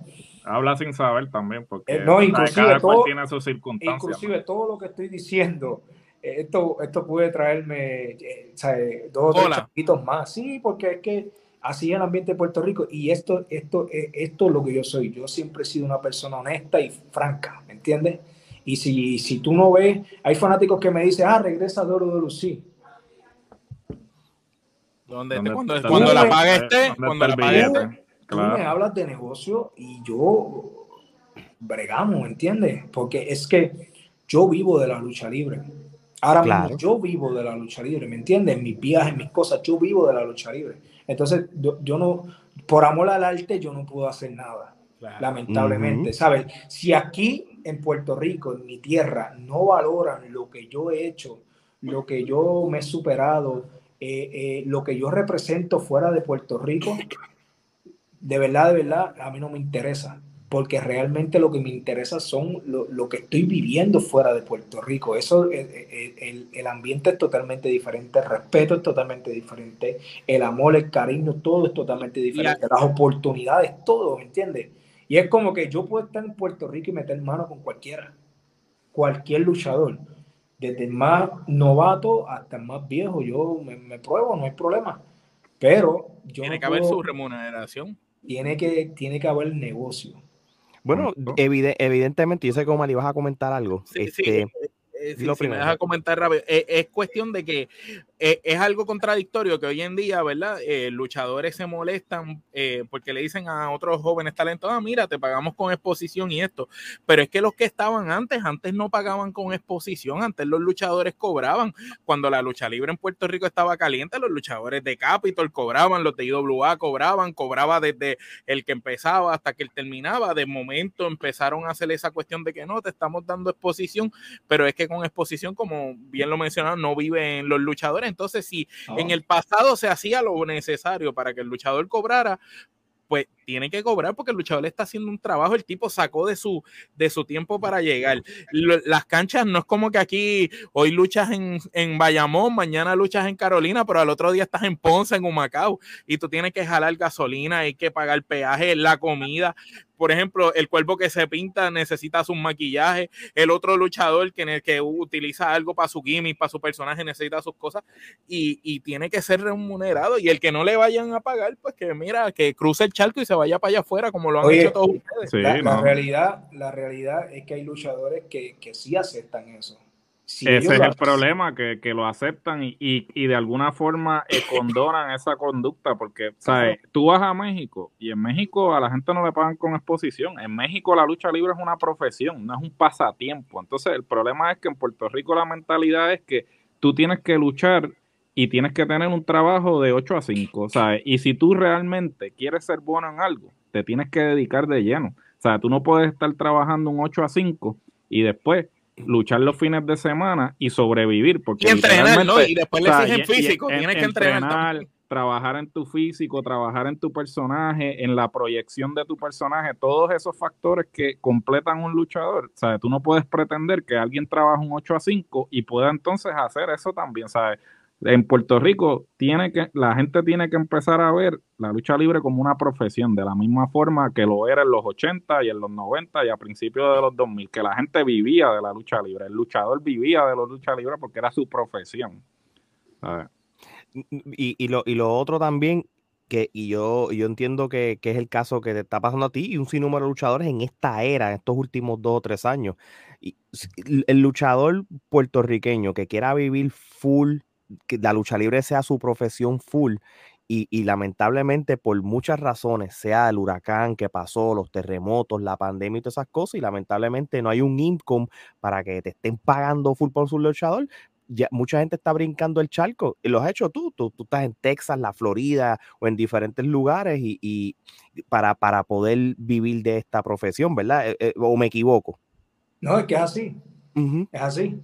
Habla sin saber también, porque Eh, no, inclusive cada cual todo- tiene sus circunstancias. Inclusive todo lo que estoy diciendo, eh, esto, esto puede traerme eh, ¿sabes? dos o tres chapitos más. Sí, porque es que así es el ambiente de Puerto Rico. Y esto, esto, eh, esto es lo que yo soy. Yo siempre he sido una persona honesta y franca, ¿me entiendes? Y si, si tú no ves, hay fanáticos que me dicen, ah, regresa a Doro de Lucí. ¿Dónde ¿Dónde esté? cuando cuando la pague esté, cuando la pague billete? Esté. Tú Claro. me hablas de negocio y yo bregamos, ¿entiendes? Porque es que yo vivo de la lucha libre. Ahora Claro. mismo yo vivo de la lucha libre, ¿me entiendes? En mis viajes, mis cosas, yo vivo de la lucha libre. Entonces, yo, yo no, por amor al arte, yo no puedo hacer nada, Claro. lamentablemente, Ujú. ¿sabes? Si aquí en Puerto Rico, en mi tierra, no valoran lo que yo he hecho, lo que yo me he superado, eh, eh, lo que yo represento fuera de Puerto Rico, de verdad, de verdad, a mí no me interesa, porque realmente lo que me interesa son lo, lo que estoy viviendo fuera de Puerto Rico. Eso, el, el- el- el ambiente es totalmente diferente, el respeto es totalmente diferente, el amor, el cariño, todo es totalmente diferente, las oportunidades, todo, ¿me entiendes? Y es como que yo puedo estar en Puerto Rico y meter mano con cualquiera, cualquier luchador. desde el más novato hasta el más viejo. Yo me, pruebo, no hay problema. Pero yo tiene que haber su remuneración. Tiene que, tiene que haber negocio. Bueno, evidentemente, yo sé que Omar ibas a comentar algo. este, eh, si, me deja comentar rápido, eh, es cuestión de que eh, es algo contradictorio que hoy en día, ¿verdad? luchadores se molestan porque le dicen a otros jóvenes talentos, ah, mira, te pagamos con exposición y esto. Pero es que los que estaban antes, antes no pagaban con exposición, antes los luchadores cobraban. Cuando la lucha libre en Puerto Rico estaba caliente, los luchadores de Capitol cobraban, los de IWA cobraban, cobraba desde el que empezaba hasta que él terminaba. De momento empezaron a hacer esa cuestión de que no, te estamos dando exposición, pero es que con exposición, como bien lo mencionaron, no viven los luchadores. Entonces, si en el pasado se hacía lo necesario para que el luchador cobrara, pues tiene que cobrar porque el luchador está haciendo un trabajo, el tipo sacó de su, de su tiempo para llegar. las canchas no es como que aquí hoy luchas en, en Bayamón, mañana luchas en Carolina, pero al otro día estás en Ponce, en Humacao, y tú tienes que jalar gasolina, hay que pagar peaje, la comida por ejemplo, el cuerpo que se pinta necesita su maquillaje, el otro luchador que, que utiliza algo para su gimmick, para su personaje, necesita sus cosas y, tiene que ser remunerado. Y el que no le vayan a pagar, pues que mira, que cruce el charco y se vaya para allá afuera, como lo han hecho todos ustedes. la, realidad, la realidad es que hay luchadores que, que sí aceptan eso. Ese es el problema, que, lo aceptan y, y, de alguna forma condonan esa conducta, porque, ¿sabes? Tú vas a México y en México a la gente no le pagan con exposición. En México la lucha libre es una profesión, no es un pasatiempo. Entonces, el problema es que en Puerto Rico la mentalidad es que tú tienes que luchar y tienes que tener un trabajo de 8 a 5, ¿sabes? Y si tú realmente quieres ser bueno en algo, te tienes que dedicar de lleno. O sea, tú no puedes estar trabajando un 8 a 5 y después luchar los fines de semana y sobrevivir. Porque y entrenar, ¿no? Y después le exigen físico, tienes que entrenar. trabajar en tu físico, trabajar en tu personaje, en la proyección de tu personaje, todos esos factores que completan un luchador. Sea, tú no puedes pretender que alguien trabaje un 8 a 5 y pueda entonces hacer eso también, ¿sabes? En Puerto Rico tiene que, la gente tiene que empezar a ver la lucha libre como una profesión, de la misma forma que lo era en los 80 y en los 90 y a principios de los 2000, que la gente vivía de la lucha libre, el luchador vivía de la lucha libre porque era su profesión. Y, y, lo, y lo otro también, que, y yo, yo entiendo que, que, es el caso que te está pasando a ti y un sinnúmero de luchadores en esta era, en estos últimos dos o tres años. Y el luchador puertorriqueño que quiera vivir full que la lucha libre sea su profesión full y, lamentablemente por muchas razones, sea el huracán que pasó, los terremotos, la pandemia y todas esas cosas, y lamentablemente no hay un income para que te estén pagando full por su luchador, ya, mucha gente está brincando el charco y lo has hecho tú, tú, tú estás en Texas, la Florida o en diferentes lugares y, para, para poder vivir de esta profesión, ¿verdad? Eh, eh, ¿O me equivoco? No, es que es así, es así.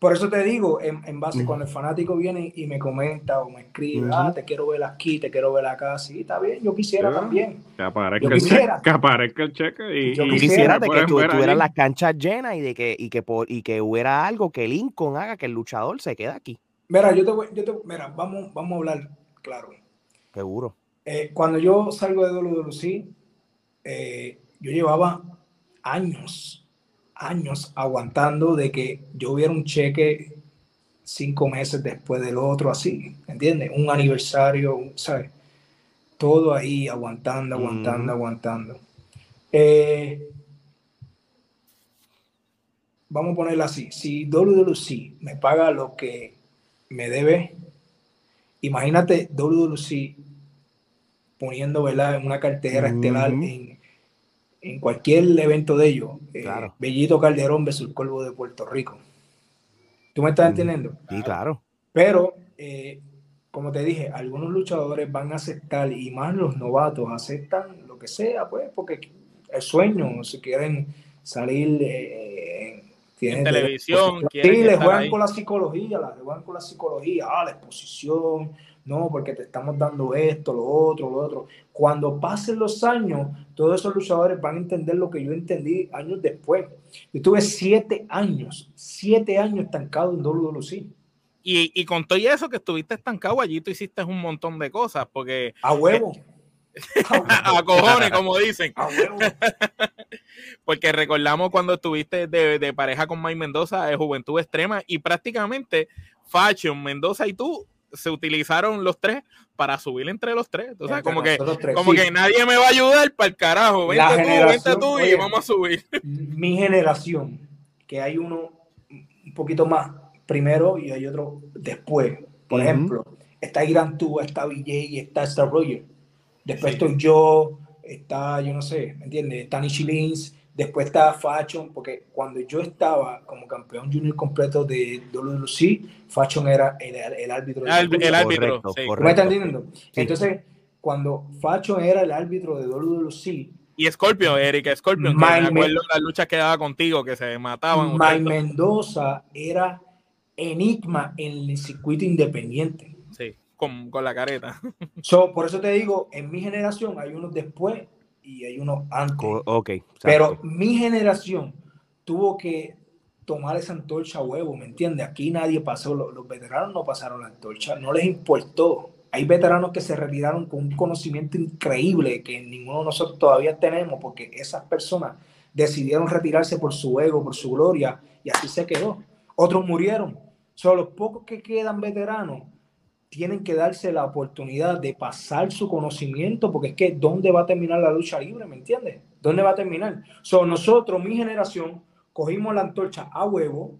Por eso te digo, en, base, cuando el fanático viene y me comenta o me escribe, ah, te quiero ver aquí, te quiero ver acá, sí, está bien, yo quisiera también. Que aparezca, yo quisiera. El, que aparezca el cheque y, yo quisiera, de que tu, tuvieras las canchas llenas y de que, y que, por, y que hubiera algo que Lincoln haga que el luchador se quede aquí. Mira, yo te voy, yo te, mira, vamos, vamos a hablar claro. Seguro. Eh, cuando yo salgo de WWE, eh, yo llevaba años años aguantando de que yo hubiera un cheque cinco meses después del otro, así, ¿entiendes? Un aniversario, ¿sabes? Todo ahí aguantando, aguantando, aguantando. Eh, vamos a ponerlo así, si WWC me paga lo que me debe, imagínate WWC poniendo, ¿verdad? En una cartera estelar en en cualquier evento de ellos, eh, Bellito Calderón versus el Cuervo de Puerto Rico. ¿Tú me estás entendiendo? Sí, claro. Pero, eh, como te dije, algunos luchadores van a aceptar, y más los novatos, aceptan lo que sea, pues, porque el sueño, si quieren salir eh, en televisión, sí, les juegan con la psicología, les juegan con la psicología, ah, la exposición, no, porque te estamos dando esto, lo otro, lo otro. Cuando pasen los años, todos esos luchadores van a entender lo que yo entendí años después. Yo tuve siete años, siete años estancado en WWC. Y, y con todo eso que estuviste estancado allí, tú hiciste un montón de cosas, porque... A huevo. a cojones, como dicen. A huevo. Porque recordamos cuando estuviste de, pareja con Mike Mendoza de Juventud Extrema y prácticamente Fashion, Mendoza y tú se utilizaron los tres para subir entre los tres. O sea, como que, como que nadie me va a ayudar para el carajo. Vente tú, vente tú y vamos a subir. Mi generación, que hay uno un poquito más primero y hay otro después. Por ejemplo, está Irán Tú, está y está Star Roger. Después estoy yo, está, yo no sé, ¿me entiendes? Está Nichilins, después está Fashion, porque cuando yo estaba como campeón junior completo de WLC, Fashion era el, árbitro. El, el árbitro, ¿Me están entendiendo? Entonces, cuando Fashion era el árbitro de WLC, y Scorpio, Erika Scorpio, me acuerdo de las luchas que daba contigo, que se mataban. Mike Mendoza era enigma en el circuito independiente con, la careta. So, por eso te digo, en mi generación hay unos después y hay unos antes. Okay, Pero mi generación tuvo que tomar esa antorcha huevo, ¿me entiendes? Aquí nadie pasó, los, los, veteranos no pasaron la antorcha, no les importó. Hay veteranos que se retiraron con un conocimiento increíble que ninguno de nosotros todavía tenemos porque esas personas decidieron retirarse por su ego, por su gloria y así se quedó. Otros murieron. Son los pocos que quedan veteranos tienen que darse la oportunidad de pasar su conocimiento, porque es que ¿dónde va a terminar la lucha libre? ¿Me entiendes? ¿Dónde va a terminar? So, nosotros, mi generación, cogimos la antorcha a huevo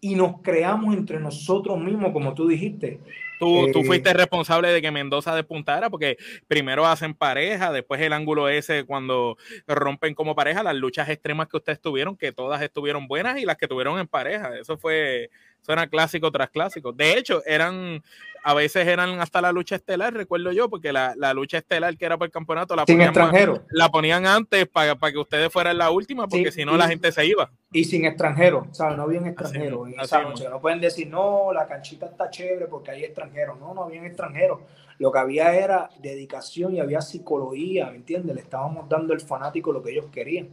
y nos creamos entre nosotros mismos, como tú dijiste. Tú, tú, eh, fuiste responsable de que Mendoza despuntara, porque primero hacen pareja, después el ángulo ese cuando rompen como pareja, las luchas extremas que ustedes tuvieron, que todas estuvieron buenas y las que tuvieron en pareja. Eso fue, eso era clásico tras clásico. De hecho, eran a veces eran hasta la lucha estelar, recuerdo yo, porque la, lucha estelar que era por el campeonato la, ponían, la ponían antes para, para que ustedes fueran la última, porque si no la gente se iba. Y sin extranjeros, ¿sabes? No habían extranjeros en esa noche. No pueden decir, no, la canchita está chévere porque hay extranjeros. No, no habían extranjeros. Lo que había era dedicación y había psicología, ¿me entiendes? Le estábamos dando al fanático lo que ellos querían.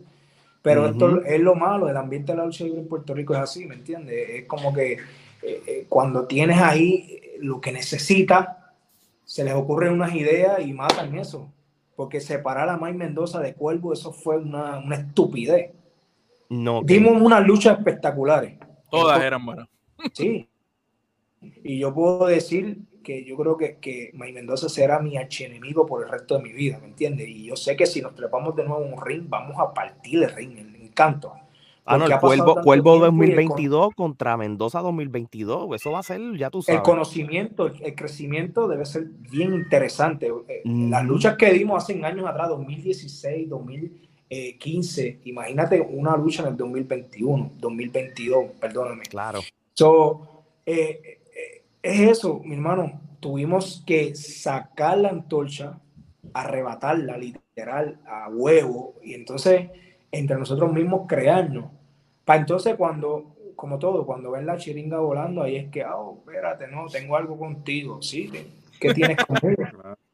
Pero esto es lo malo, el ambiente de la lucha libre en Puerto Rico es así, ¿me entiendes? Es como que eh, eh, cuando tienes ahí lo que necesita, se les ocurren unas ideas y matan eso. Porque separar a Mike Mendoza de Cuervo, eso fue una, estupidez. No, Dimos unas luchas espectaculares. Todas eran buenas. Sí. Y yo puedo decir que yo creo que, que Mike Mendoza será mi archienemigo por el resto de mi vida, ¿me entiendes? Y yo sé que si nos trepamos de nuevo en un ring, vamos a partir el ring, el encanto. Ah, no, el Cuervo, 2022 contra Mendoza 2022. Eso va a ser, ya tú sabes. El conocimiento, el, crecimiento debe ser bien interesante. Eh, las luchas que dimos hace años atrás, 2016, 2015, imagínate una lucha en el 2021, 2022, perdóname. Claro. So, eh, eh, es eso, mi hermano. Tuvimos que sacar la antorcha, arrebatarla literal a huevo, y entonces entre nosotros mismos crearnos para entonces cuando, como todo, cuando ven la chiringa volando, ahí es que, oh, espérate, no, tengo algo contigo, sí, ¿qué tienes conmigo?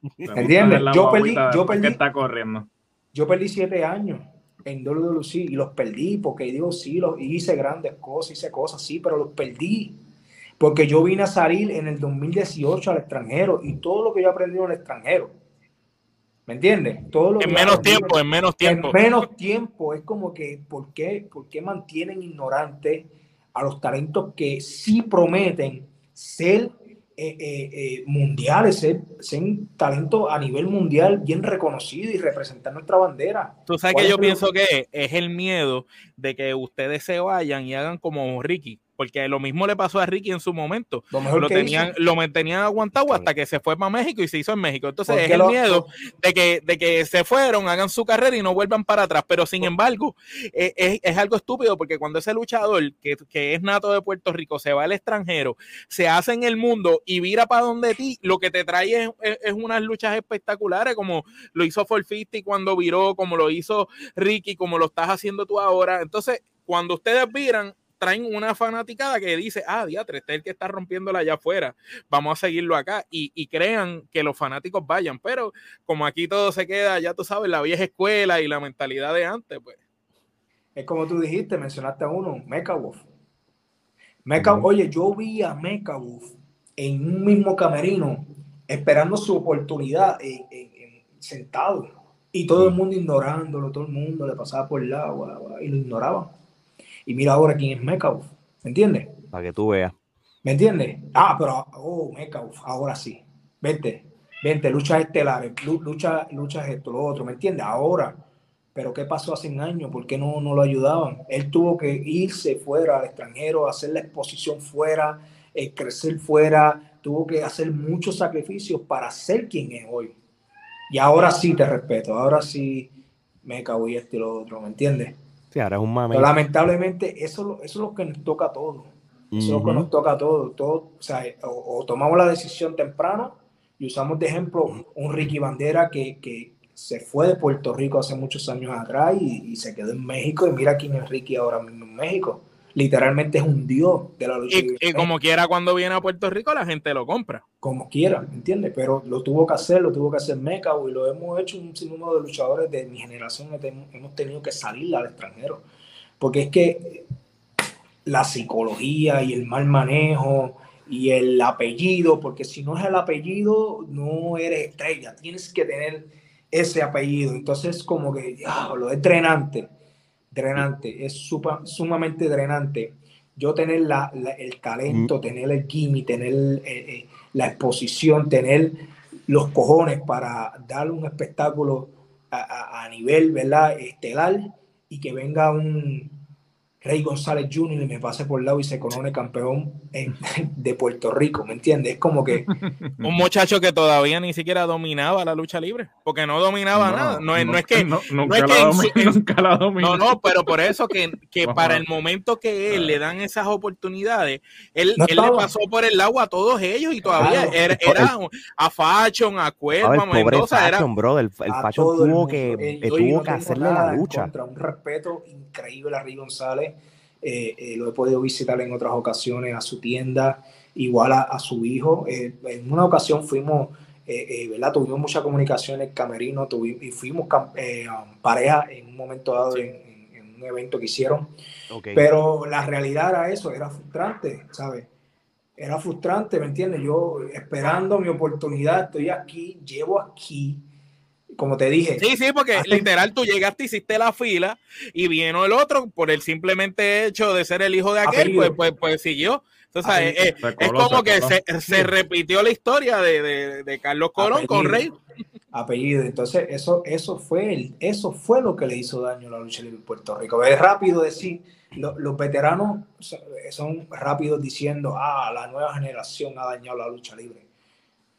¿Entiendes? Yo perdí, yo perdí, está corriendo. Yo perdí siete años en WWE y los perdí porque digo, sí, los, hice grandes cosas, hice cosas, sí, pero los perdí. Porque yo vine a salir en el 2018 al extranjero y todo lo que yo aprendí en el extranjero ¿Me entiendes? Todo lo en menos tiempo, en menos tiempo. En menos tiempo. Es como que, ¿por qué, ¿por qué mantienen ignorantes a los talentos que sí prometen ser eh, eh, eh, mundiales, ser, ser talentos a nivel mundial bien reconocido y representar nuestra bandera? Tú sabes que yo pienso que es el miedo de que ustedes se vayan y hagan como Ricky porque lo mismo le pasó a Ricky en su momento. Lo, tenían, lo mantenían aguantado hasta que se fue para México y se hizo en México. Entonces es el miedo de que, de que se fueron, hagan su carrera y no vuelvan para atrás. Pero sin embargo, e, es, algo estúpido porque cuando ese luchador que, es nato de Puerto Rico se va al extranjero, se hace en el mundo y vira para donde ti, lo que te trae es, unas luchas espectaculares como lo hizo Forfisti cuando viró, como lo hizo Ricky, como lo estás haciendo tú ahora. Entonces, cuando ustedes viran, traen una fanaticada que dice, ah, diatre, este es el que está rompiéndola allá afuera, vamos a seguirlo acá y, crean que los fanáticos vayan, pero como aquí todo se queda, ya tú sabes, la vieja escuela y la mentalidad de antes, pues. Es como tú dijiste, mencionaste a uno, Mecha Wolf. Oye, yo vi a Mecha Wolf en un mismo camerino esperando su oportunidad sentado Y todo el mundo ignorándolo, todo el mundo le pasaba por el lado y lo ignoraban. Y mira ahora quién es Metcalf, ¿me entiendes? Para que tú veas. ¿Me entiendes? Ah, pero, oh, ahora sí. Vente, vente, lucha estelares, lucha, lucha esto, lo otro, ¿me entiendes? Ahora. Pero ¿qué pasó hace un año? ¿Por qué no, no lo ayudaban? Él tuvo que irse fuera al extranjero, hacer la exposición fuera, eh, crecer fuera, tuvo que hacer muchos sacrificios para ser quien es hoy. Y ahora sí te respeto, ahora sí me cago y esto y lo otro, ¿me entiendes? Sí, ahora es un mame. Pero lamentablemente eso, eso es lo que nos toca a todos. Eso es lo que nos toca a todos. Todo, o, sea, o, tomamos la decisión temprana y usamos de ejemplo un Ricky Bandera que, que se fue de Puerto Rico hace muchos años atrás y, y, se quedó en México y mira quién es Ricky ahora mismo en México literalmente es un dios de la lucha y, Y como quiera, cuando viene a Puerto Rico, la gente lo compra. Como quiera, ¿entiendes? Pero lo tuvo que hacer, lo tuvo que hacer Meca, y lo hemos hecho un sinnúmero de luchadores de mi generación, hemos tenido que salir al extranjero. Porque es que la psicología y el mal manejo y el apellido, porque si no es el apellido, no eres estrella, tienes que tener ese apellido. Entonces, como que, lo es drenante drenante, es sumamente drenante. Yo tener la, el talento, mm. tener el quimi, tener eh, eh, la exposición, tener los cojones para dar un espectáculo a, a, nivel ¿verdad? estelar y que venga un, Rey González Jr. y me pase por el lado y se corone campeón de Puerto Rico, ¿me entiendes? Es como que... Un muchacho que todavía ni siquiera dominaba la lucha libre, porque no dominaba nada. No, no, es que... No, nunca, la dominó. No, no, pero por eso que, que para el momento que él le dan esas oportunidades, él, él le pasó por el agua a todos ellos y todavía era, a Fashion, a Cuerva, a Mendoza. Fashion, bro, el, el Fashion tuvo que, tuvo que hacerle la lucha. Contra un respeto increíble a Rey González eh, eh, lo he podido visitar en otras ocasiones a su tienda, igual a, su hijo. Eh, en una ocasión fuimos, ¿verdad? Tuvimos mucha comunicación en el camerino tuvimos, y fuimos pareja en un momento dado en, un evento que hicieron. Pero la realidad era eso, era frustrante, ¿sabes? Era frustrante, ¿me entiendes? Yo esperando mi oportunidad, estoy aquí, llevo aquí como te dije. Sí, sí, porque literal tú llegaste, hiciste la fila y vino el otro por el simplemente hecho de ser el hijo de aquel, pues, pues, pues, siguió. Entonces, es, como que se, repitió la historia de, Carlos Colón con Rey. Apellido. Entonces, eso, eso, fue el, eso fue lo que le hizo daño a la lucha libre en Puerto Rico. Es rápido decir, los veteranos son rápidos diciendo, ah, la nueva generación ha dañado la lucha libre.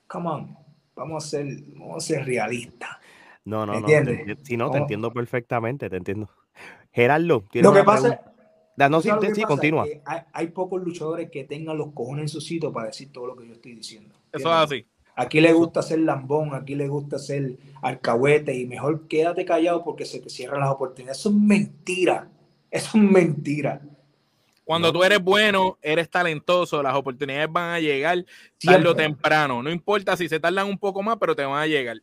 Come on, vamos a ser, vamos a ser realistas. No, no, no. si no, te entiendo perfectamente, te entiendo. Gerardo, lo que pasa no, sí, sí, continúa. Hay, pocos luchadores que tengan los cojones en su sitio para decir todo lo que yo estoy diciendo. Eso es así. Aquí le gusta ser lambón, aquí le gusta ser alcahuete y mejor quédate callado porque se te cierran las oportunidades. Eso es mentira. Eso es mentira. Cuando tú eres bueno, eres talentoso, las oportunidades van a llegar tarde o temprano. No importa si se tardan un poco más, pero te van a llegar.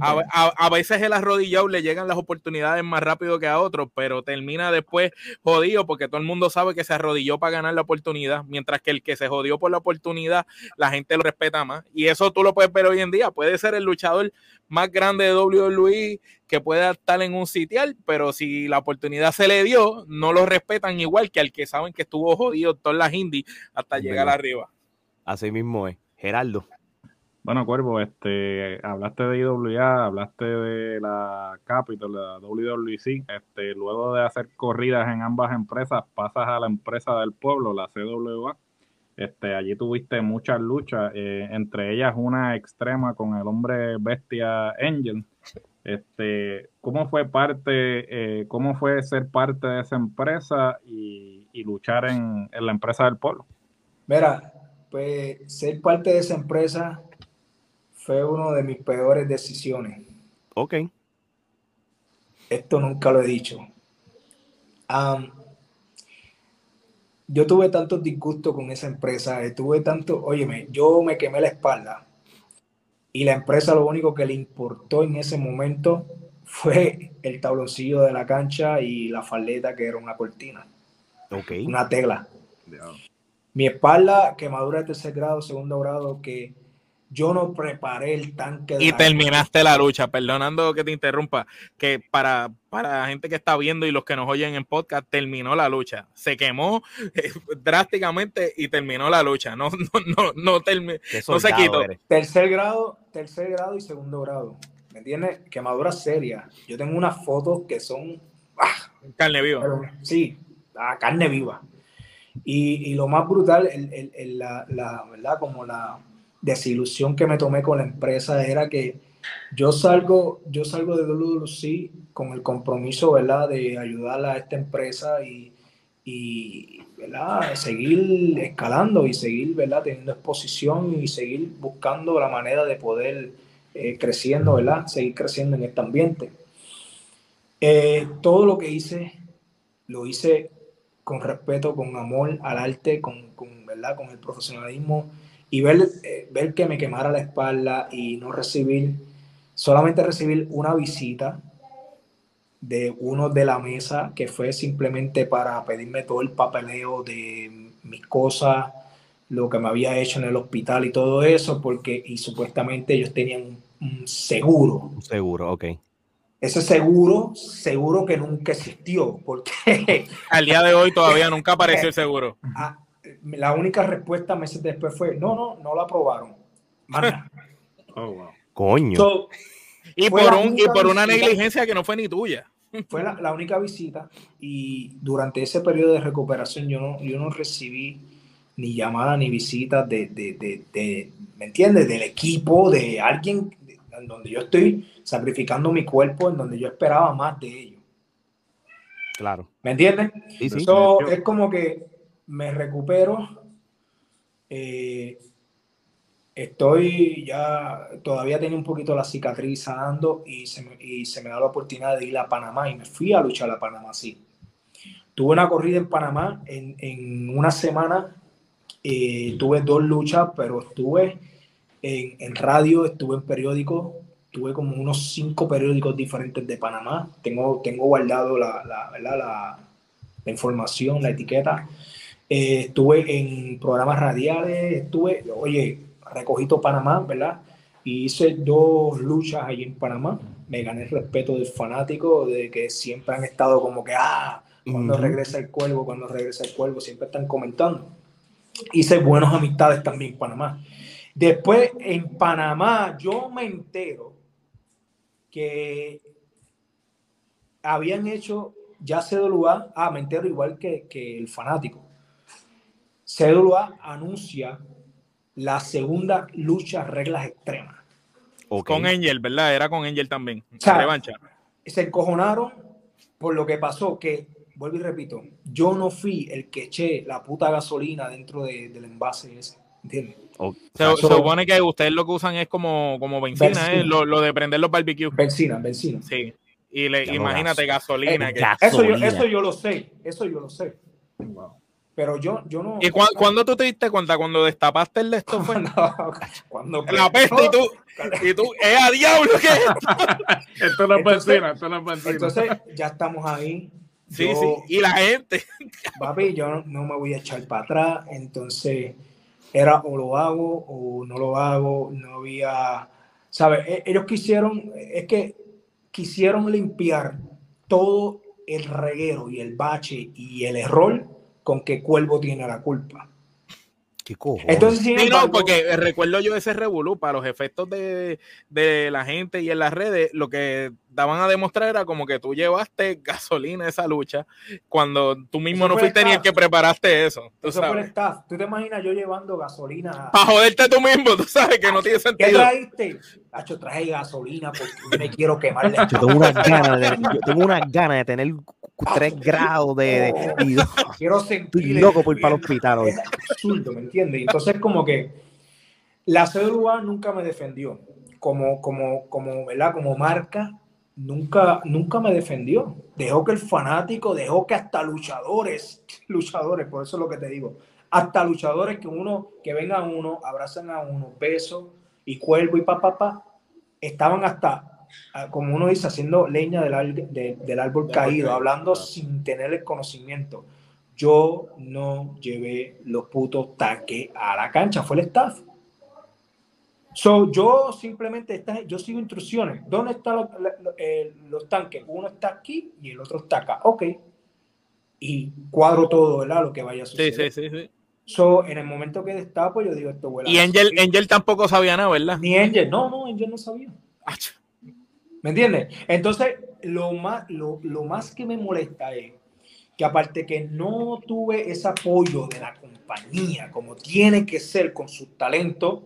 A, veces el arrodillado le llegan las oportunidades más rápido que a otros, pero termina después jodido porque todo el mundo sabe que se arrodilló para ganar la oportunidad, mientras que el que se jodió por la oportunidad, la gente lo respeta más. Y eso tú lo puedes ver hoy en día. Puede ser el luchador más grande de WWE que pueda estar en un sitial, pero si la oportunidad se le dio, no lo respetan igual que al que saben que estuvo jodido todas las indies hasta llegar arriba. Así mismo es. Geraldo. Bueno, Cuervo, este, hablaste de IWA, hablaste de la Capital, de la WWC, este, luego de hacer corridas en ambas empresas, pasas a la empresa del pueblo, la CWA. Este, allí tuviste muchas luchas, eh, entre ellas una extrema con el hombre bestia Angel. Este, ¿Cómo fue parte, eh, cómo fue ser parte de esa empresa y, luchar en, en la empresa del pueblo? Mira, pues ser parte de esa empresa fue una de mis peores decisiones. Ok. Esto nunca lo he dicho. yo tuve tantos disgustos con esa empresa, eh, tuve tanto, óyeme, yo me quemé la espalda y la empresa lo único que le importó en ese momento fue el tabloncillo de la cancha y la faleta que era una cortina. Ok. Una tela. Mi espalda, quemadura de tercer grado, segundo grado, que yo no preparé el tanque. De y la terminaste la lucha, perdonando que te interrumpa, que para, para la gente que está viendo y los que nos oyen en podcast, terminó la lucha. Se quemó eh, drásticamente y terminó la lucha. No, no, no, no, no se quitó. eres. Tercer grado, tercer grado y segundo grado. ¿Me entiendes? Quemaduras serias. Yo tengo unas fotos que son, ah, Carne viva. pero sí, a carne viva. Y, y lo más brutal, el- el- el- la, la- ¿verdad? Como la desilusión que me tomé con la empresa era que yo salgo, yo salgo de WWC con el compromiso, ¿verdad? De ayudar a esta empresa y, y ¿verdad? seguir escalando y seguir, ¿verdad? Teniendo exposición y seguir buscando la manera de poder eh, creciendo, ¿verdad? Seguir creciendo en este ambiente. Eh, todo lo que hice, lo hice con respeto, con amor al arte, con, con, ¿verdad? con el profesionalismo y ver, eh, ver que me quemara la espalda y no recibir, solamente recibir una visita de uno de la mesa que fue simplemente para pedirme todo el papeleo de mis cosas, lo que me había hecho en el hospital y todo eso, porque y supuestamente ellos tenían un, un seguro. Seguro, ok. Ese seguro, seguro que nunca existió, porque Al día de hoy todavía nunca apareció el seguro. ah, la única respuesta meses después fue, no, no, no lo aprobaron. Más nada. Oh, wow. Coño. So, Y Fue por, la un, y única por una visita. negligencia que no fue ni tuya. fue la, la única visita y durante ese periodo de recuperación yo no, yo no recibí ni llamada ni visitas de, de, de, de- ¿me entiendes? Del equipo, de alguien en donde yo estoy sacrificando mi cuerpo, en donde yo esperaba más de ellos. Claro. ¿Me entiendes? Sí, sí. So, es como que me recupero. eh, estoy ya, todavía tenía un poquito la cicatriz sanando y se, me, y se me da la oportunidad de ir a Panamá y me fui a luchar a Panamá, sí. Tuve una corrida en Panamá en, en una semana. eh, tuve dos luchas, pero estuve en, en radio, estuve en periódicos, tuve como unos cinco periódicos diferentes de Panamá. Tengo, tengo guardado la, la, ¿verdad? la, la información, la etiqueta. Eh, estuve en programas radiales, estuve, oye, recogí todo Panamá, ¿verdad? Y hice dos luchas allí en Panamá. Me gané el respeto del fanático, de que siempre han estado como que, ah, cuando Ujú. regresa el cuervo, cuando regresa el cuervo, siempre están comentando. Hice buenas amistades también en Panamá. Después en Panamá yo me entero que habían hecho ya CWA, ah, me entero igual que, que el fanático. CWA anuncia la segunda lucha reglas extremas. Ok. Con Angel, ¿verdad? Era con Angel también. sea, revancha. Se encojonaron por lo que pasó, que, vuelvo y repito, yo no fui el que eché la puta gasolina dentro de- del envase ese, ¿entiendes? O- So- se supone que ustedes lo que usan es como, como benzina, Benzina. ¿eh? Lo, lo de prender los barbecues. Benzina, benzina. Sí. Y le, imagínate gas. gasolina. Eh, que-. Eso yo, eso yo lo sé, eso yo lo sé. Pero yo, yo no. ¿Y cuándo tú te diste cuenta? Cuando destapaste el de esto fue cuando, cuando la peste y tú, y tú, ¡eh, a diablo! ¿qué es esto?" Esto no es benzina, esto no es benzina. Entonces, ya estamos ahí. Sí, Yo- sí. Y la gente. papi, yo no, no me voy a echar para atrás, entonces era o lo hago o no lo hago, no había, ¿sabes? E- Ellos quisieron, es que quisieron limpiar todo el reguero y el bache y el error con que Cuervo tiene la culpa. ¿Qué? Entonces, Sí, no, embargo, porque recuerdo yo ese revolú para los efectos de, de la gente y en las redes, lo que daban a demostrar era como que tú llevaste gasolina a esa lucha cuando tú mismo Eso no fuiste ni el que preparaste eso. Tú eso fue el sabes. staff. ¿Tú te imaginas yo llevando gasolina? a- Para joderte tú mismo, tú sabes que no tiene ¿Qué sentido. trajiste? Hacho, traje gasolina porque me quiero quemar la Yo tengo unas ganas de, yo tengo unas ganas de tener cu- tres grados de, de- y Quiero estoy sentir. loco por ir para el hospital hoy. Es absurdo, ¿me entiendes? Entonces, como que la CWA nunca me defendió. Como, como, como, ¿verdad? Como marca, nunca, nunca me defendió. Dejó que el fanático, dejó que hasta luchadores, luchadores, por eso es lo que te digo, hasta luchadores que uno, que vengan uno, abrazan a uno, beso y cuervo y papá, pa, estaban hasta, ah, como uno dice, haciendo leña del, de- del árbol Del árbol caído, hablando sin tener el conocimiento. Yo no llevé los putos taques a la cancha, fue el staff. So, yo simplemente, yo sigo instrucciones. ¿Dónde están los, eh, los, tanques? Uno está aquí y el otro está acá. Ok. Y cuadro todo, ¿verdad? Lo que vaya a suceder. Sí, sí, sí. sí. So, en el momento que destapo, yo digo esto, Y Angel, Angel tampoco sabía nada, ¿verdad? Ni Angel, no, no, Angel no sabía. ¿Me entiendes? Entonces, lo más, lo, lo más que me molesta es que aparte que no tuve ese apoyo de la compañía como tiene que ser con sus talentos,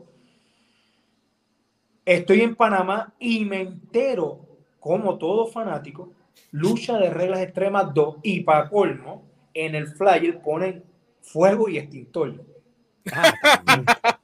estoy en Panamá y me entero, como todo fanático, lucha de reglas extremas 2 y para colmo, en el flyer ponen fuego y extintor. Ah,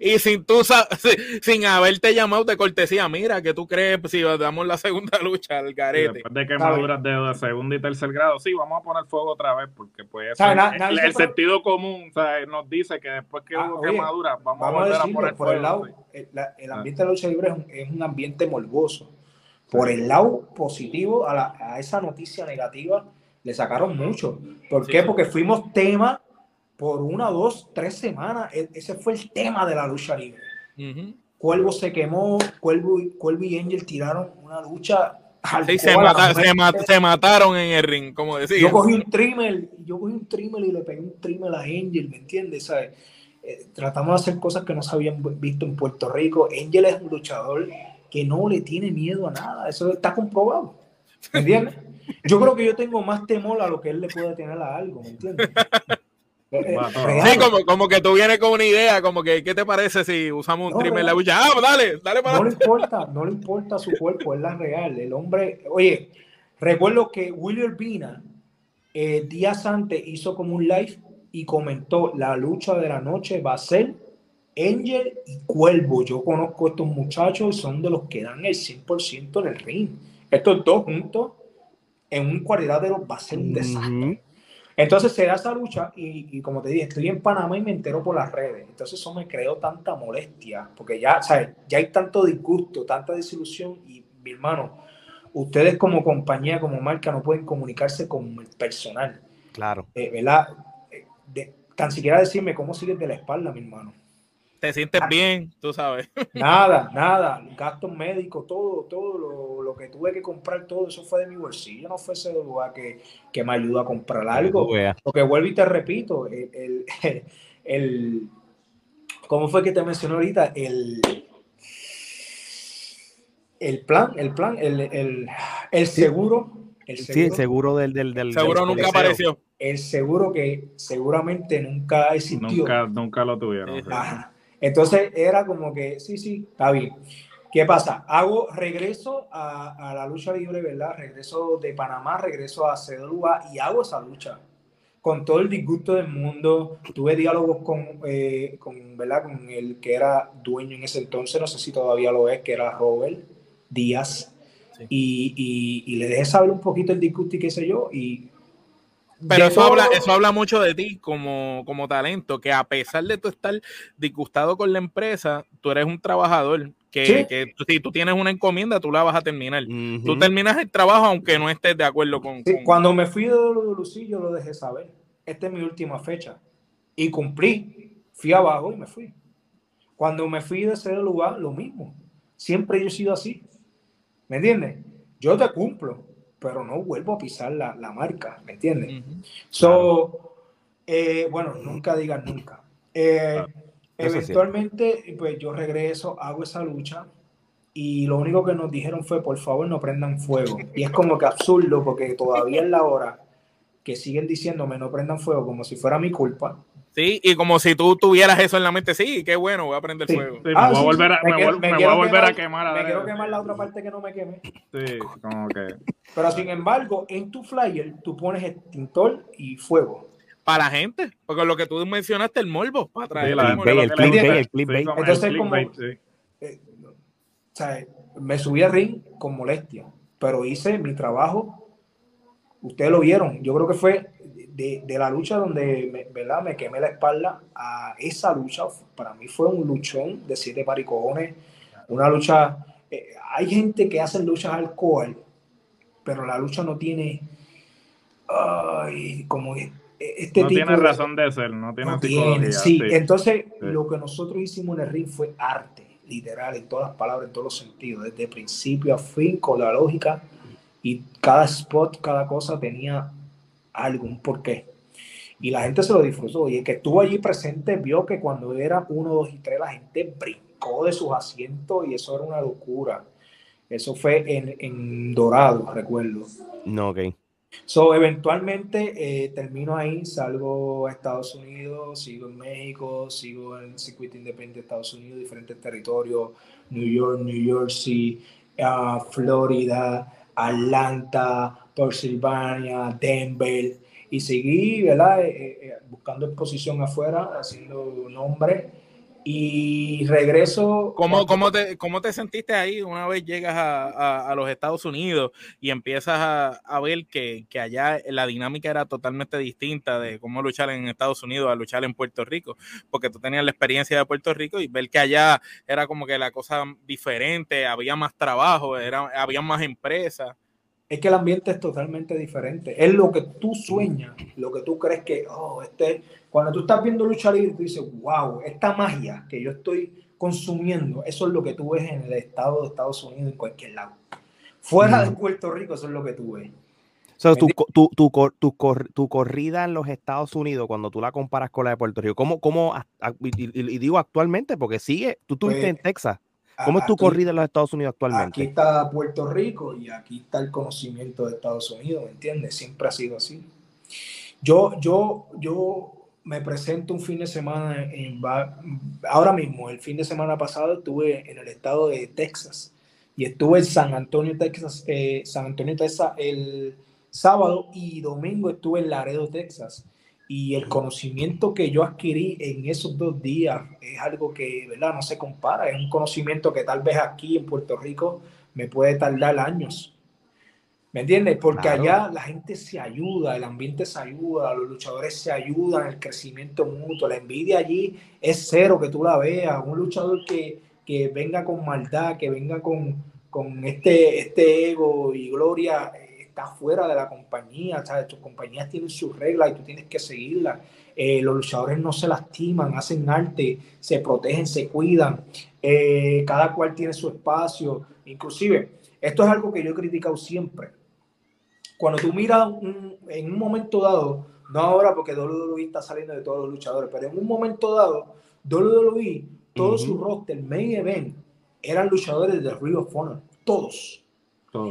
y sin tú sin haberte llamado de cortesía, mira, que tú crees si damos la segunda lucha al garete. después de quemaduras de, de segundo y tercer grado, sí, vamos a poner fuego otra vez, porque pues el, sentido común nos dice que después que ah, hubo quemaduras, vamos, a volver a, poner por El, lado, el, ambiente de lucha libre es un, ambiente morboso. Por el lado positivo a, a esa noticia negativa, le sacaron mucho. ¿Por qué? Porque fuimos tema por una, dos, tres semanas. E, ese fue el tema de la lucha libre. Cuervo se quemó, Cuervo, Cuervo, y Angel tiraron una lucha. Sí, se, se, mataron en el ring, como decía. Yo cogí un trimmer, yo cogí un trimmer y le pegué un trimmer a Angel, ¿me entiendes? ¿Sabes? Eh, tratamos de hacer cosas que no se habían visto en Puerto Rico. Angel es un luchador que no le tiene miedo a nada, eso está comprobado. ¿Me entiendes? Yo creo que yo tengo más temor a lo que él le puede tener a algo, ¿me entiendes? Sí, como, como, que tú vienes con una idea, como que, ¿qué te parece si usamos un no, en la bulla? Ah, dale, dale para No le importa, no le importa su cuerpo, es la real. El hombre, oye, recuerdo que William Pina eh, días antes hizo como un live y comentó, la lucha de la noche va a ser Angel y Cuervo. Yo conozco a estos muchachos y son de los que dan el 100% en el ring. Estos dos juntos en un cuadrilátero va a ser un desastre. Entonces se da esa lucha y, como te dije, estoy en Panamá y me entero por las redes. Entonces eso me creó tanta molestia, porque ya, ¿sabes? Ya hay tanto disgusto, tanta desilusión y mi hermano, ustedes como compañía, como marca, no pueden comunicarse con el personal. Claro. Eh, ¿Verdad? Eh, tan siquiera decirme cómo sigues de la espalda, mi hermano te sientes bien, tú sabes. Nada, nada, gastos médicos, todo, todo lo, que tuve que comprar, todo eso fue de mi bolsillo, no fue ese lugar que, que me ayudó a comprar algo. Porque vuelvo y te repito, el, el, ¿cómo fue que te mencioné ahorita? El, el plan, el plan, el, el, seguro. El seguro, sí, el seguro del, del, del seguro nunca apareció. El seguro que seguramente nunca existió. Nunca, nunca lo tuvieron. Entonces era como que, sí, sí, está bien. ¿Qué pasa? Hago regreso a, la lucha libre, ¿verdad? Regreso de Panamá, regreso a CWA y hago esa lucha. Con todo el disgusto del mundo, tuve diálogos con, eh, con, ¿verdad? con el que era dueño en ese entonces, no sé si todavía lo es, que era Robert Díaz. Y, y, y, le dejé saber un poquito el disgusto y qué sé yo, y pero eso habla, eso habla mucho de ti como, como talento, que a pesar de tú estar disgustado con la empresa, tú eres un trabajador, que, que si tú tienes una encomienda, tú la vas a terminar. Tú terminas el trabajo aunque no estés de acuerdo con... Cuando me fui de Lucy, yo lo dejé saber. Esta es mi última fecha. Y cumplí. Fui abajo y me fui. Cuando me fui de ese lugar, lo mismo. Siempre yo he sido así. ¿Me entiendes? Yo te cumplo pero no vuelvo a pisar la, la marca, ¿me entiendes? So, eh, bueno, nunca digas nunca. Eh, eventualmente, pues yo regreso, hago esa lucha y lo único que nos dijeron fue, por favor, no prendan fuego. Y es como que absurdo porque todavía es la hora que siguen diciéndome no prendan fuego como si fuera mi culpa. Sí, y como si tú tuvieras eso en la mente, sí, qué bueno, voy a prender fuego. me, voy a volver a, quemar. me quiero quemar la otra parte que no me queme. Sí, como que. Pero sin embargo, en tu flyer tú pones extintor y fuego. Para la gente, porque lo que tú mencionaste, el morbo, para traer el, clickbait, Entonces, como, eh, o sea, me subí a ring con molestia, pero hice mi trabajo. Ustedes lo vieron, yo creo que fue de, de, la lucha donde me, ¿verdad? me quemé la espalda a esa lucha, para mí fue un luchón de siete paricones, una lucha, eh, hay gente que hace luchas al alcohol, pero la lucha no tiene, ay, como este no tiene razón de ser, no tiene, sí, entonces lo que nosotros hicimos en el ring fue arte, literal, en todas las palabras, en todos los sentidos, desde principio a fin, con la lógica, y cada spot, cada cosa tenía algún porqué. Y la gente se lo disfrutó. Y el que estuvo allí presente vio que cuando era uno, dos y tres, la gente brincó de sus asientos y eso era una locura. Eso fue en, en Dorado, recuerdo. No, ok. So, eventualmente eh, termino ahí, salgo a Estados Unidos, sigo en México, sigo en el circuito independiente de Estados Unidos, diferentes territorios, New York, New Jersey, uh, Florida, Atlanta, Pennsylvania, Denver, y seguí, ¿verdad? Eh, eh, buscando exposición afuera, haciendo nombre y regreso. ¿Cómo, cómo, te, ¿Cómo te sentiste ahí una vez llegas a, a, los Estados Unidos y empiezas a, a ver que, que, allá la dinámica era totalmente distinta de cómo luchar en Estados Unidos a luchar en Puerto Rico? Porque tú tenías la experiencia de Puerto Rico y ver que allá era como que la cosa diferente, había más trabajo, era, había más empresas. Es que el ambiente es totalmente diferente. Es lo que tú sueñas, lo que tú crees que, oh, este cuando tú estás viendo lucha libre, tú dices, wow, esta magia que yo estoy consumiendo, eso es lo que tú ves en el estado de Estados Unidos, en cualquier lado. Fuera de Puerto Rico, eso es lo que tú ves. tu, tu, tu, tu, corrida en los Estados Unidos, cuando tú la comparas con la de Puerto Rico, ¿cómo, cómo y, digo actualmente, porque sigue, tú estuviste pues, en Texas, ¿cómo es tu corrida en los Estados Unidos actualmente? Aquí está Puerto Rico y aquí está el conocimiento de Estados Unidos, ¿me entiendes? Siempre ha sido así. Yo, yo, yo me presento un fin de semana en, ahora mismo, el fin de semana pasado estuve en el estado de Texas y estuve en San Antonio, Texas, eh, San Antonio, Texas el sábado y domingo estuve en Laredo, Texas. Y el conocimiento que yo adquirí en esos dos días es algo que, ¿verdad? No se compara. Es un conocimiento que tal vez aquí en Puerto Rico me puede tardar años. ¿Me entiendes? Porque allá la gente se ayuda, el ambiente se ayuda, los luchadores se ayudan, el crecimiento mutuo, la envidia allí es cero que tú la veas. Un luchador que, que venga con maldad, que venga con, con este, este ego y gloria, está fuera de la compañía, ¿sabes? Tus compañías tienen sus reglas y tú tienes que seguirlas. Eh, los luchadores no se lastiman, hacen arte, se protegen, se cuidan, eh, cada cual tiene su espacio. Inclusive, esto es algo que yo he criticado siempre cuando tú miras en un momento dado, no ahora porque WWE está saliendo de todos los luchadores, pero en un momento dado, WWE, todo su roster, main event, eran luchadores de Ring of Honor, todos.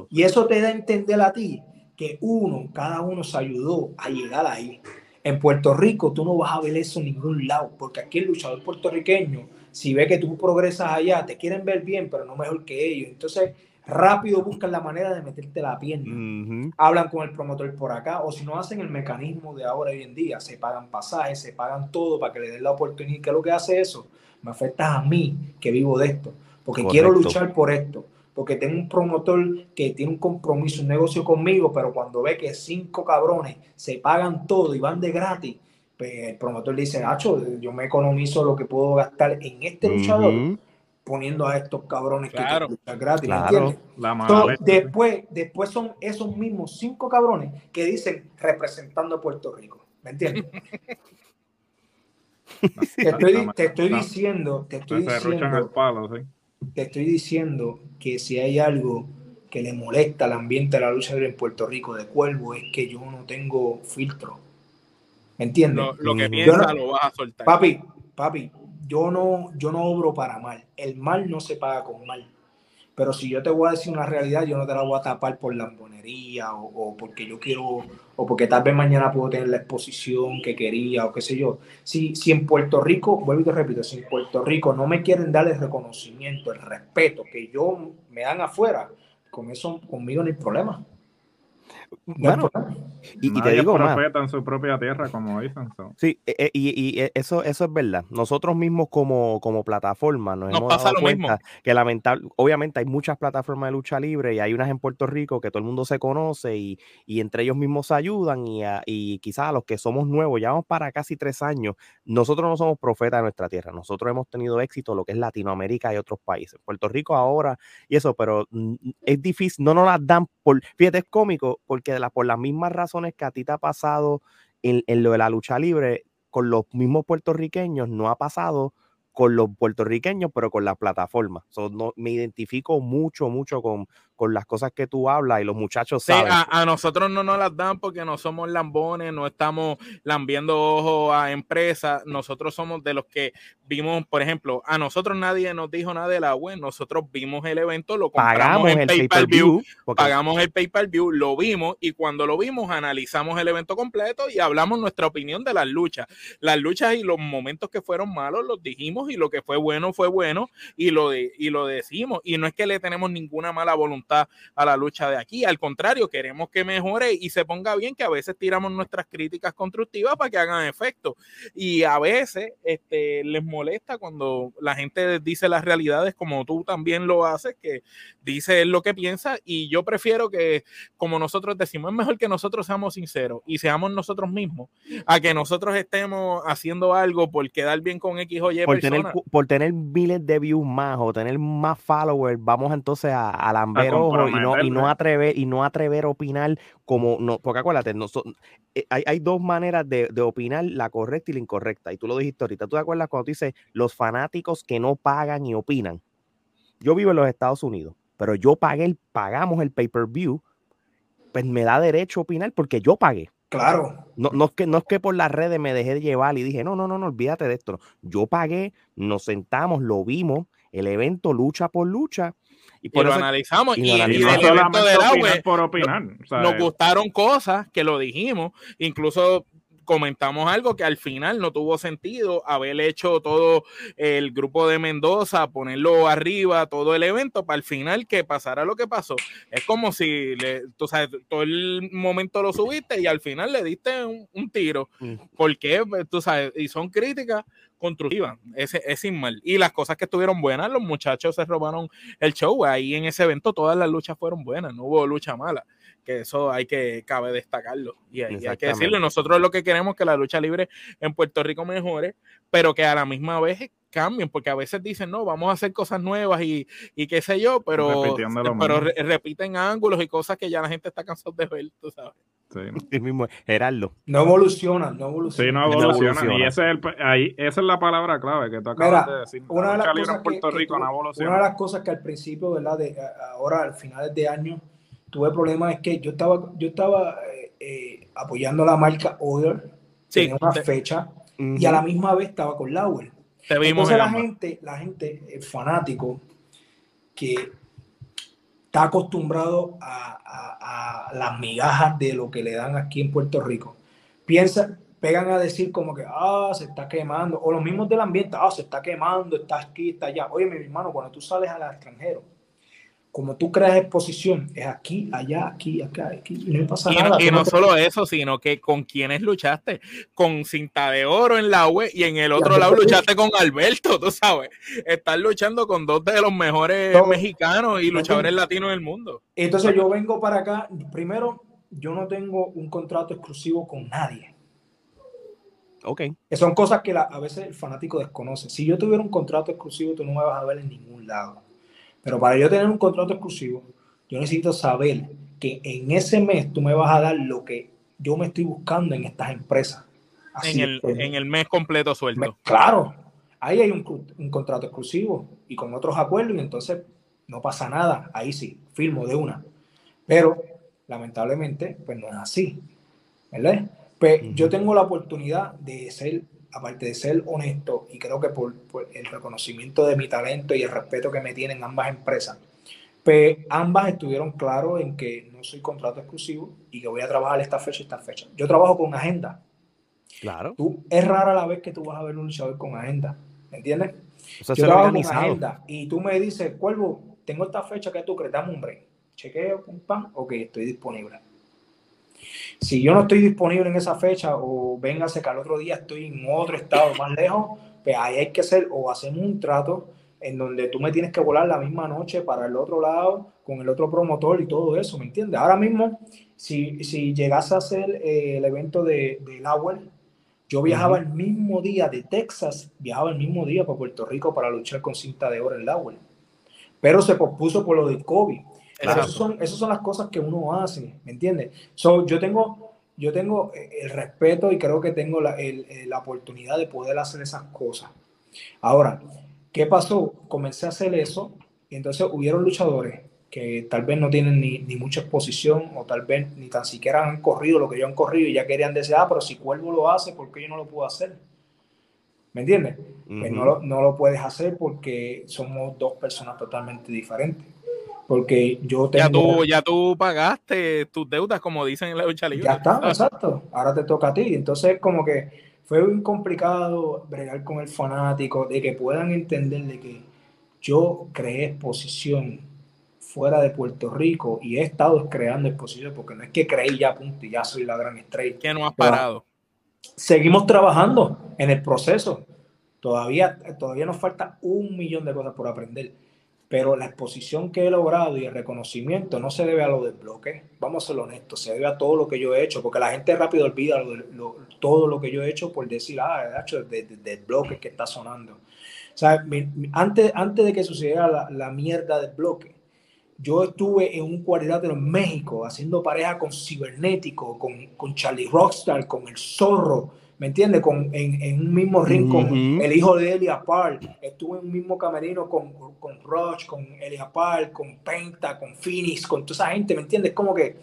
Y eso te da a entender a ti que uno, cada uno se ayudó a llegar ahí. En Puerto Rico tú no vas a ver eso en ningún lado, porque aquí el luchador puertorriqueño, si ve que tú progresas allá, te quieren ver bien, pero no mejor que ellos. Entonces, rápido buscan la manera de meterte la pierna. Hablan con el promotor por acá, o si no hacen el mecanismo de ahora hoy en día, se pagan pasajes, se pagan todo para que le den la oportunidad. ¿Qué es lo que hace eso? Me afecta a mí que vivo de esto, porque quiero luchar por esto, porque tengo un promotor que tiene un compromiso, un negocio conmigo, pero cuando ve que cinco cabrones se pagan todo y van de gratis, pues el promotor dice, Nacho, yo me economizo lo que puedo gastar en este luchador poniendo a estos cabrones que gratis. Claro, después, después son esos mismos cinco cabrones que dicen representando a Puerto Rico. ¿Me entiendes? te, estoy, diciendo, te estoy diciendo, te estoy diciendo que si hay algo que le molesta al ambiente de la lucha libre en Puerto Rico de Cuervo es que yo no tengo filtro. ¿Me entiendes? Lo, que piensa lo vas a soltar. Papi, papi, yo no, yo no obro para mal. El mal no se paga con mal. Pero si yo te voy a decir una realidad, yo no te la voy a tapar por lambonería o, o porque yo quiero, o porque tal vez mañana puedo tener la exposición que quería o qué sé yo. Si, si en Puerto Rico, vuelvo y te repito, si en Puerto Rico no me quieren dar el reconocimiento, el respeto que yo me dan afuera, con eso conmigo no hay problema. Bueno, y, te digo más. en su propia tierra, como dicen. Sí, e, e, y, e, eso, eso es verdad. Nosotros mismos como, como plataforma nos, hemos dado cuenta que lamentable, obviamente hay muchas plataformas de lucha libre y hay unas en Puerto Rico que todo el mundo se conoce y, entre ellos mismos se ayudan y, quizás a los que somos nuevos, ya vamos para casi tres años, nosotros no somos profetas de nuestra tierra. Nosotros hemos tenido éxito en lo que es Latinoamérica y otros países. Puerto Rico ahora y eso, pero es difícil, no nos las dan por, fíjate, es cómico porque de la, por las mismas razones que a ti te ha pasado en, lo de la lucha libre, con los mismos puertorriqueños no ha pasado con los puertorriqueños, pero con la plataforma. no, me identifico mucho, mucho con, con las cosas que tú hablas y los muchachos sí, A, nosotros no nos las dan porque no somos lambones, no estamos lambiendo ojos a empresas. Nosotros somos de los que vimos, por ejemplo, a nosotros nadie nos dijo nada de la web. Nosotros vimos el evento, lo pagamos el pay-per-view, pagamos el pay-per-view, lo vimos y cuando lo vimos analizamos el evento completo y hablamos nuestra opinión de las luchas. Las luchas y los momentos que fueron malos los dijimos y lo que fue bueno fue bueno y lo, de, y lo decimos. Y no es que le tenemos ninguna mala voluntad a la lucha de aquí. Al contrario, queremos que mejore y se ponga bien, que a veces tiramos nuestras críticas constructivas para que hagan efecto. Y a veces este, les molesta cuando la gente dice las realidades, como tú también lo haces, que dice lo que piensa. Y yo prefiero que, como nosotros decimos, es mejor que nosotros seamos sinceros y seamos nosotros mismos, a que nosotros estemos haciendo algo por quedar bien con X o Y. Por, tener, por tener miles de views más o tener más followers, vamos entonces a, a lamber y no, y no atrever y no atrever a opinar como no, porque acuérdate, no, eh, hay, hay, dos maneras de, de, opinar, la correcta y la incorrecta. Y tú lo dijiste ahorita. ¿Tú te acuerdas cuando tú dices los fanáticos que no pagan y opinan? Yo vivo en los Estados Unidos, pero yo pagué, el, pagamos el pay-per-view, pues me da derecho a opinar porque yo pagué. Claro. No, no, es que, no es que por las redes me dejé llevar y dije, no, no, no, no, olvídate de esto. Yo pagué, nos sentamos, lo vimos, el evento lucha por lucha y, por lo analizamos. Y, y, por opinar. nos gustaron cosas que lo dijimos. Incluso comentamos algo que al final no tuvo sentido haber hecho todo el grupo de Mendoza, ponerlo arriba, todo el evento, para al final que pasara lo que pasó. Es como si le, tú sabes, todo el momento lo subiste y al final le diste un, tiro. Mm. porque Tú sabes, y son críticas constructiva, ese es sin mal. Y las cosas que estuvieron buenas, los muchachos se robaron el show. Ahí en ese evento todas las luchas fueron buenas, no hubo lucha mala. Que eso hay que, cabe destacarlo. Y, hay que decirlo. Nosotros lo que queremos es que la lucha libre en Puerto Rico mejore, pero que a la misma vez cambien, porque a veces dicen, no, vamos a hacer cosas nuevas y, y qué sé yo, pero, pero repiten ángulos y cosas que ya la gente está cansada de ver, tú sabes. Sí. mismo, Gerardo. No evoluciona, no evoluciona. Sí, no evoluciona. Y ese es el, ahí, esa es la palabra clave que tú acabas de decir. Una de, las cosas que, una de las cosas que al principio, ¿verdad? De, ahora, al final de año, tuve problemas es que yo estaba, yo estaba eh, eh, apoyando la marca Other, sí, tenía una fecha, y a la misma vez estaba con Lauer. Entonces la gente, la gente, el fanático, que está acostumbrado a, las migajas de lo que le dan aquí en Puerto Rico. Piensa, pegan a decir como que, ah, se está quemando, o los mismos del ambiente, ah, se está quemando, está aquí, está allá. Oye, mi hermano, cuando tú sales al extranjero, como tú creas exposición, es aquí, allá, aquí, acá, aquí, y no pasa nada. y no solo eso, sino que con quienes luchaste, con cinta de oro en la web y en el otro lado luchaste con Alberto, tú sabes. Estás luchando con dos de los mejores mexicanos y luchadores latinos del mundo. Entonces yo vengo para acá, primero, yo no tengo un contrato exclusivo con nadie. Ok. son cosas que a veces el fanático desconoce. Si yo tuviera un contrato exclusivo, tú no me vas a ver en ningún lado. Pero para yo tener un contrato exclusivo, yo necesito saber que en ese mes tú me vas a dar lo que yo me estoy buscando en estas empresas. en, el, en, el, mes completo sueldo. claro, ahí hay un, un, contrato exclusivo y con otros acuerdos y entonces no pasa nada. Ahí sí, firmo de una. Pero lamentablemente, pues no es así. ¿Verdad? Pues yo tengo la oportunidad de ser aparte de ser honesto, y creo que por, el reconocimiento de mi talento y el respeto que me tienen ambas empresas, pues ambas estuvieron claros en que no soy contrato exclusivo y que voy a trabajar esta fecha y esta fecha. Yo trabajo con agenda. Claro. Tú, es rara la vez que tú vas a ver un luchador con agenda. ¿Me entiendes? Yo trabajo con agenda y tú me dices, Cuervo, tengo esta fecha que tú crees, dame un break. Chequeo, un pan, ok, estoy disponible. Si yo no estoy disponible en esa fecha o véngase que al otro día estoy en otro estado más lejos, pues ahí hay que hacer o hacemos un trato en donde tú me tienes que volar la misma noche para el otro lado con el otro promotor y todo eso, ¿me entiendes? Ahora mismo, si, si llegase a hacer eh, el evento de, de yo viajaba el mismo día de Texas, viajaba el mismo día para Puerto Rico para luchar con cinta de oro en Lawel. Pero se pospuso por lo de COVID. Esas son, son las cosas que uno hace, ¿me entiendes? So, yo, tengo, yo tengo eh, el respeto y creo que tengo la, el, la oportunidad de poder hacer esas cosas. Ahora, ¿qué pasó? Comencé a hacer eso y entonces hubieron luchadores que tal vez no tienen ni, ni, mucha exposición o tal vez ni tan siquiera han corrido lo que yo han corrido y ya querían decir, ah, pero si Cuervo lo hace, ¿por qué yo no lo puedo hacer? ¿Me entiendes? pues no, lo, no lo puedes hacer porque somos dos personas totalmente diferentes. Porque yo tengo... Ya tú, ya tú pagaste tus deudas, como dicen en la lucha libre. Ya está, exacto. Ahora te toca a ti. Entonces, como que fue muy complicado bregar con el fanático, de que puedan entender de que yo creé exposición fuera de Puerto Rico y he estado creando exposición porque no es que creí ya punto y ya soy la gran estrella. Que no has parado. seguimos trabajando en el proceso. Todavía, todavía nos falta un millón de cosas por aprender. Pero la exposición que he logrado y el reconocimiento no se debe a lo del bloque. Vamos a ser honestos, se debe a todo lo que yo he hecho, porque la gente rápido olvida todo lo que yo he hecho por decir, ah, de hecho, del bloque que está sonando. O antes, antes de que sucediera la, la mierda del bloque, yo estuve en un cuadrilátero en México haciendo pareja con Cibernético, con, con Charlie Rockstar, con El Zorro, ¿me entiendes? Con, en, en, un mismo ring con el hijo de Elia Park. Estuve en un mismo camerino con, con Rush, con Elia Park, con Penta, con Phoenix, con toda esa gente, ¿me entiendes? Como que...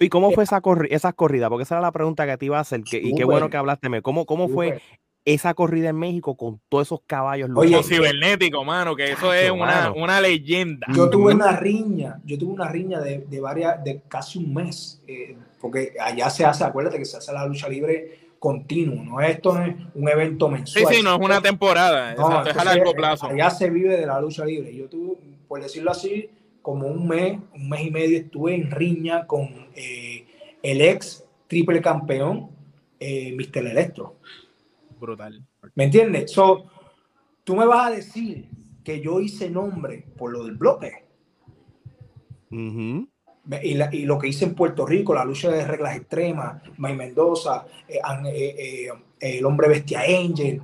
¿Y cómo fue esa, corri esa corrida? Porque esa era la pregunta que te iba a hacer. Que, y qué bueno que hablaste. ¿Cómo, cómo fue esa corrida en México con todos esos caballos Oye, cibernético, mano, que eso es una, una, leyenda. Yo tuve una riña, yo tuve una riña de, de varias, de casi un mes, eh, porque allá se hace, acuérdate que se hace la lucha libre continuo, no esto es un evento mensual. Sí, sí, no es una temporada, no, es a largo plazo. Allá se vive de la lucha libre. Yo tuve, por decirlo así, como un mes, un mes y medio estuve en riña con eh, el ex triple campeón, eh, Mr. Electro brutal. ¿Me entiendes? So, tú me vas a decir que yo hice nombre por lo del bloque. Y, lo que hice en Puerto Rico, la lucha de reglas extremas, May Mendoza, eh, eh, eh, el hombre bestia Angel.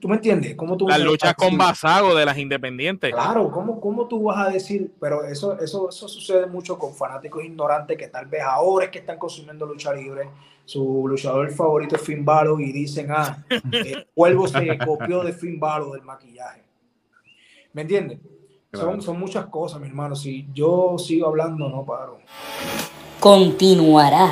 ¿Tú me entiendes? ¿Cómo tú Las luchas con Basago de las independientes. Claro, ¿cómo, ¿cómo tú vas a decir? Pero eso, eso, eso sucede mucho con fanáticos ignorantes que tal vez ahora es que están consumiendo lucha libre su luchador favorito es Finn Balor y dicen, ah, el cuervo se copió de Finn Balor del maquillaje. ¿Me entiendes? Son, son muchas cosas, mi hermano. Si yo sigo hablando, no paro. Continuará.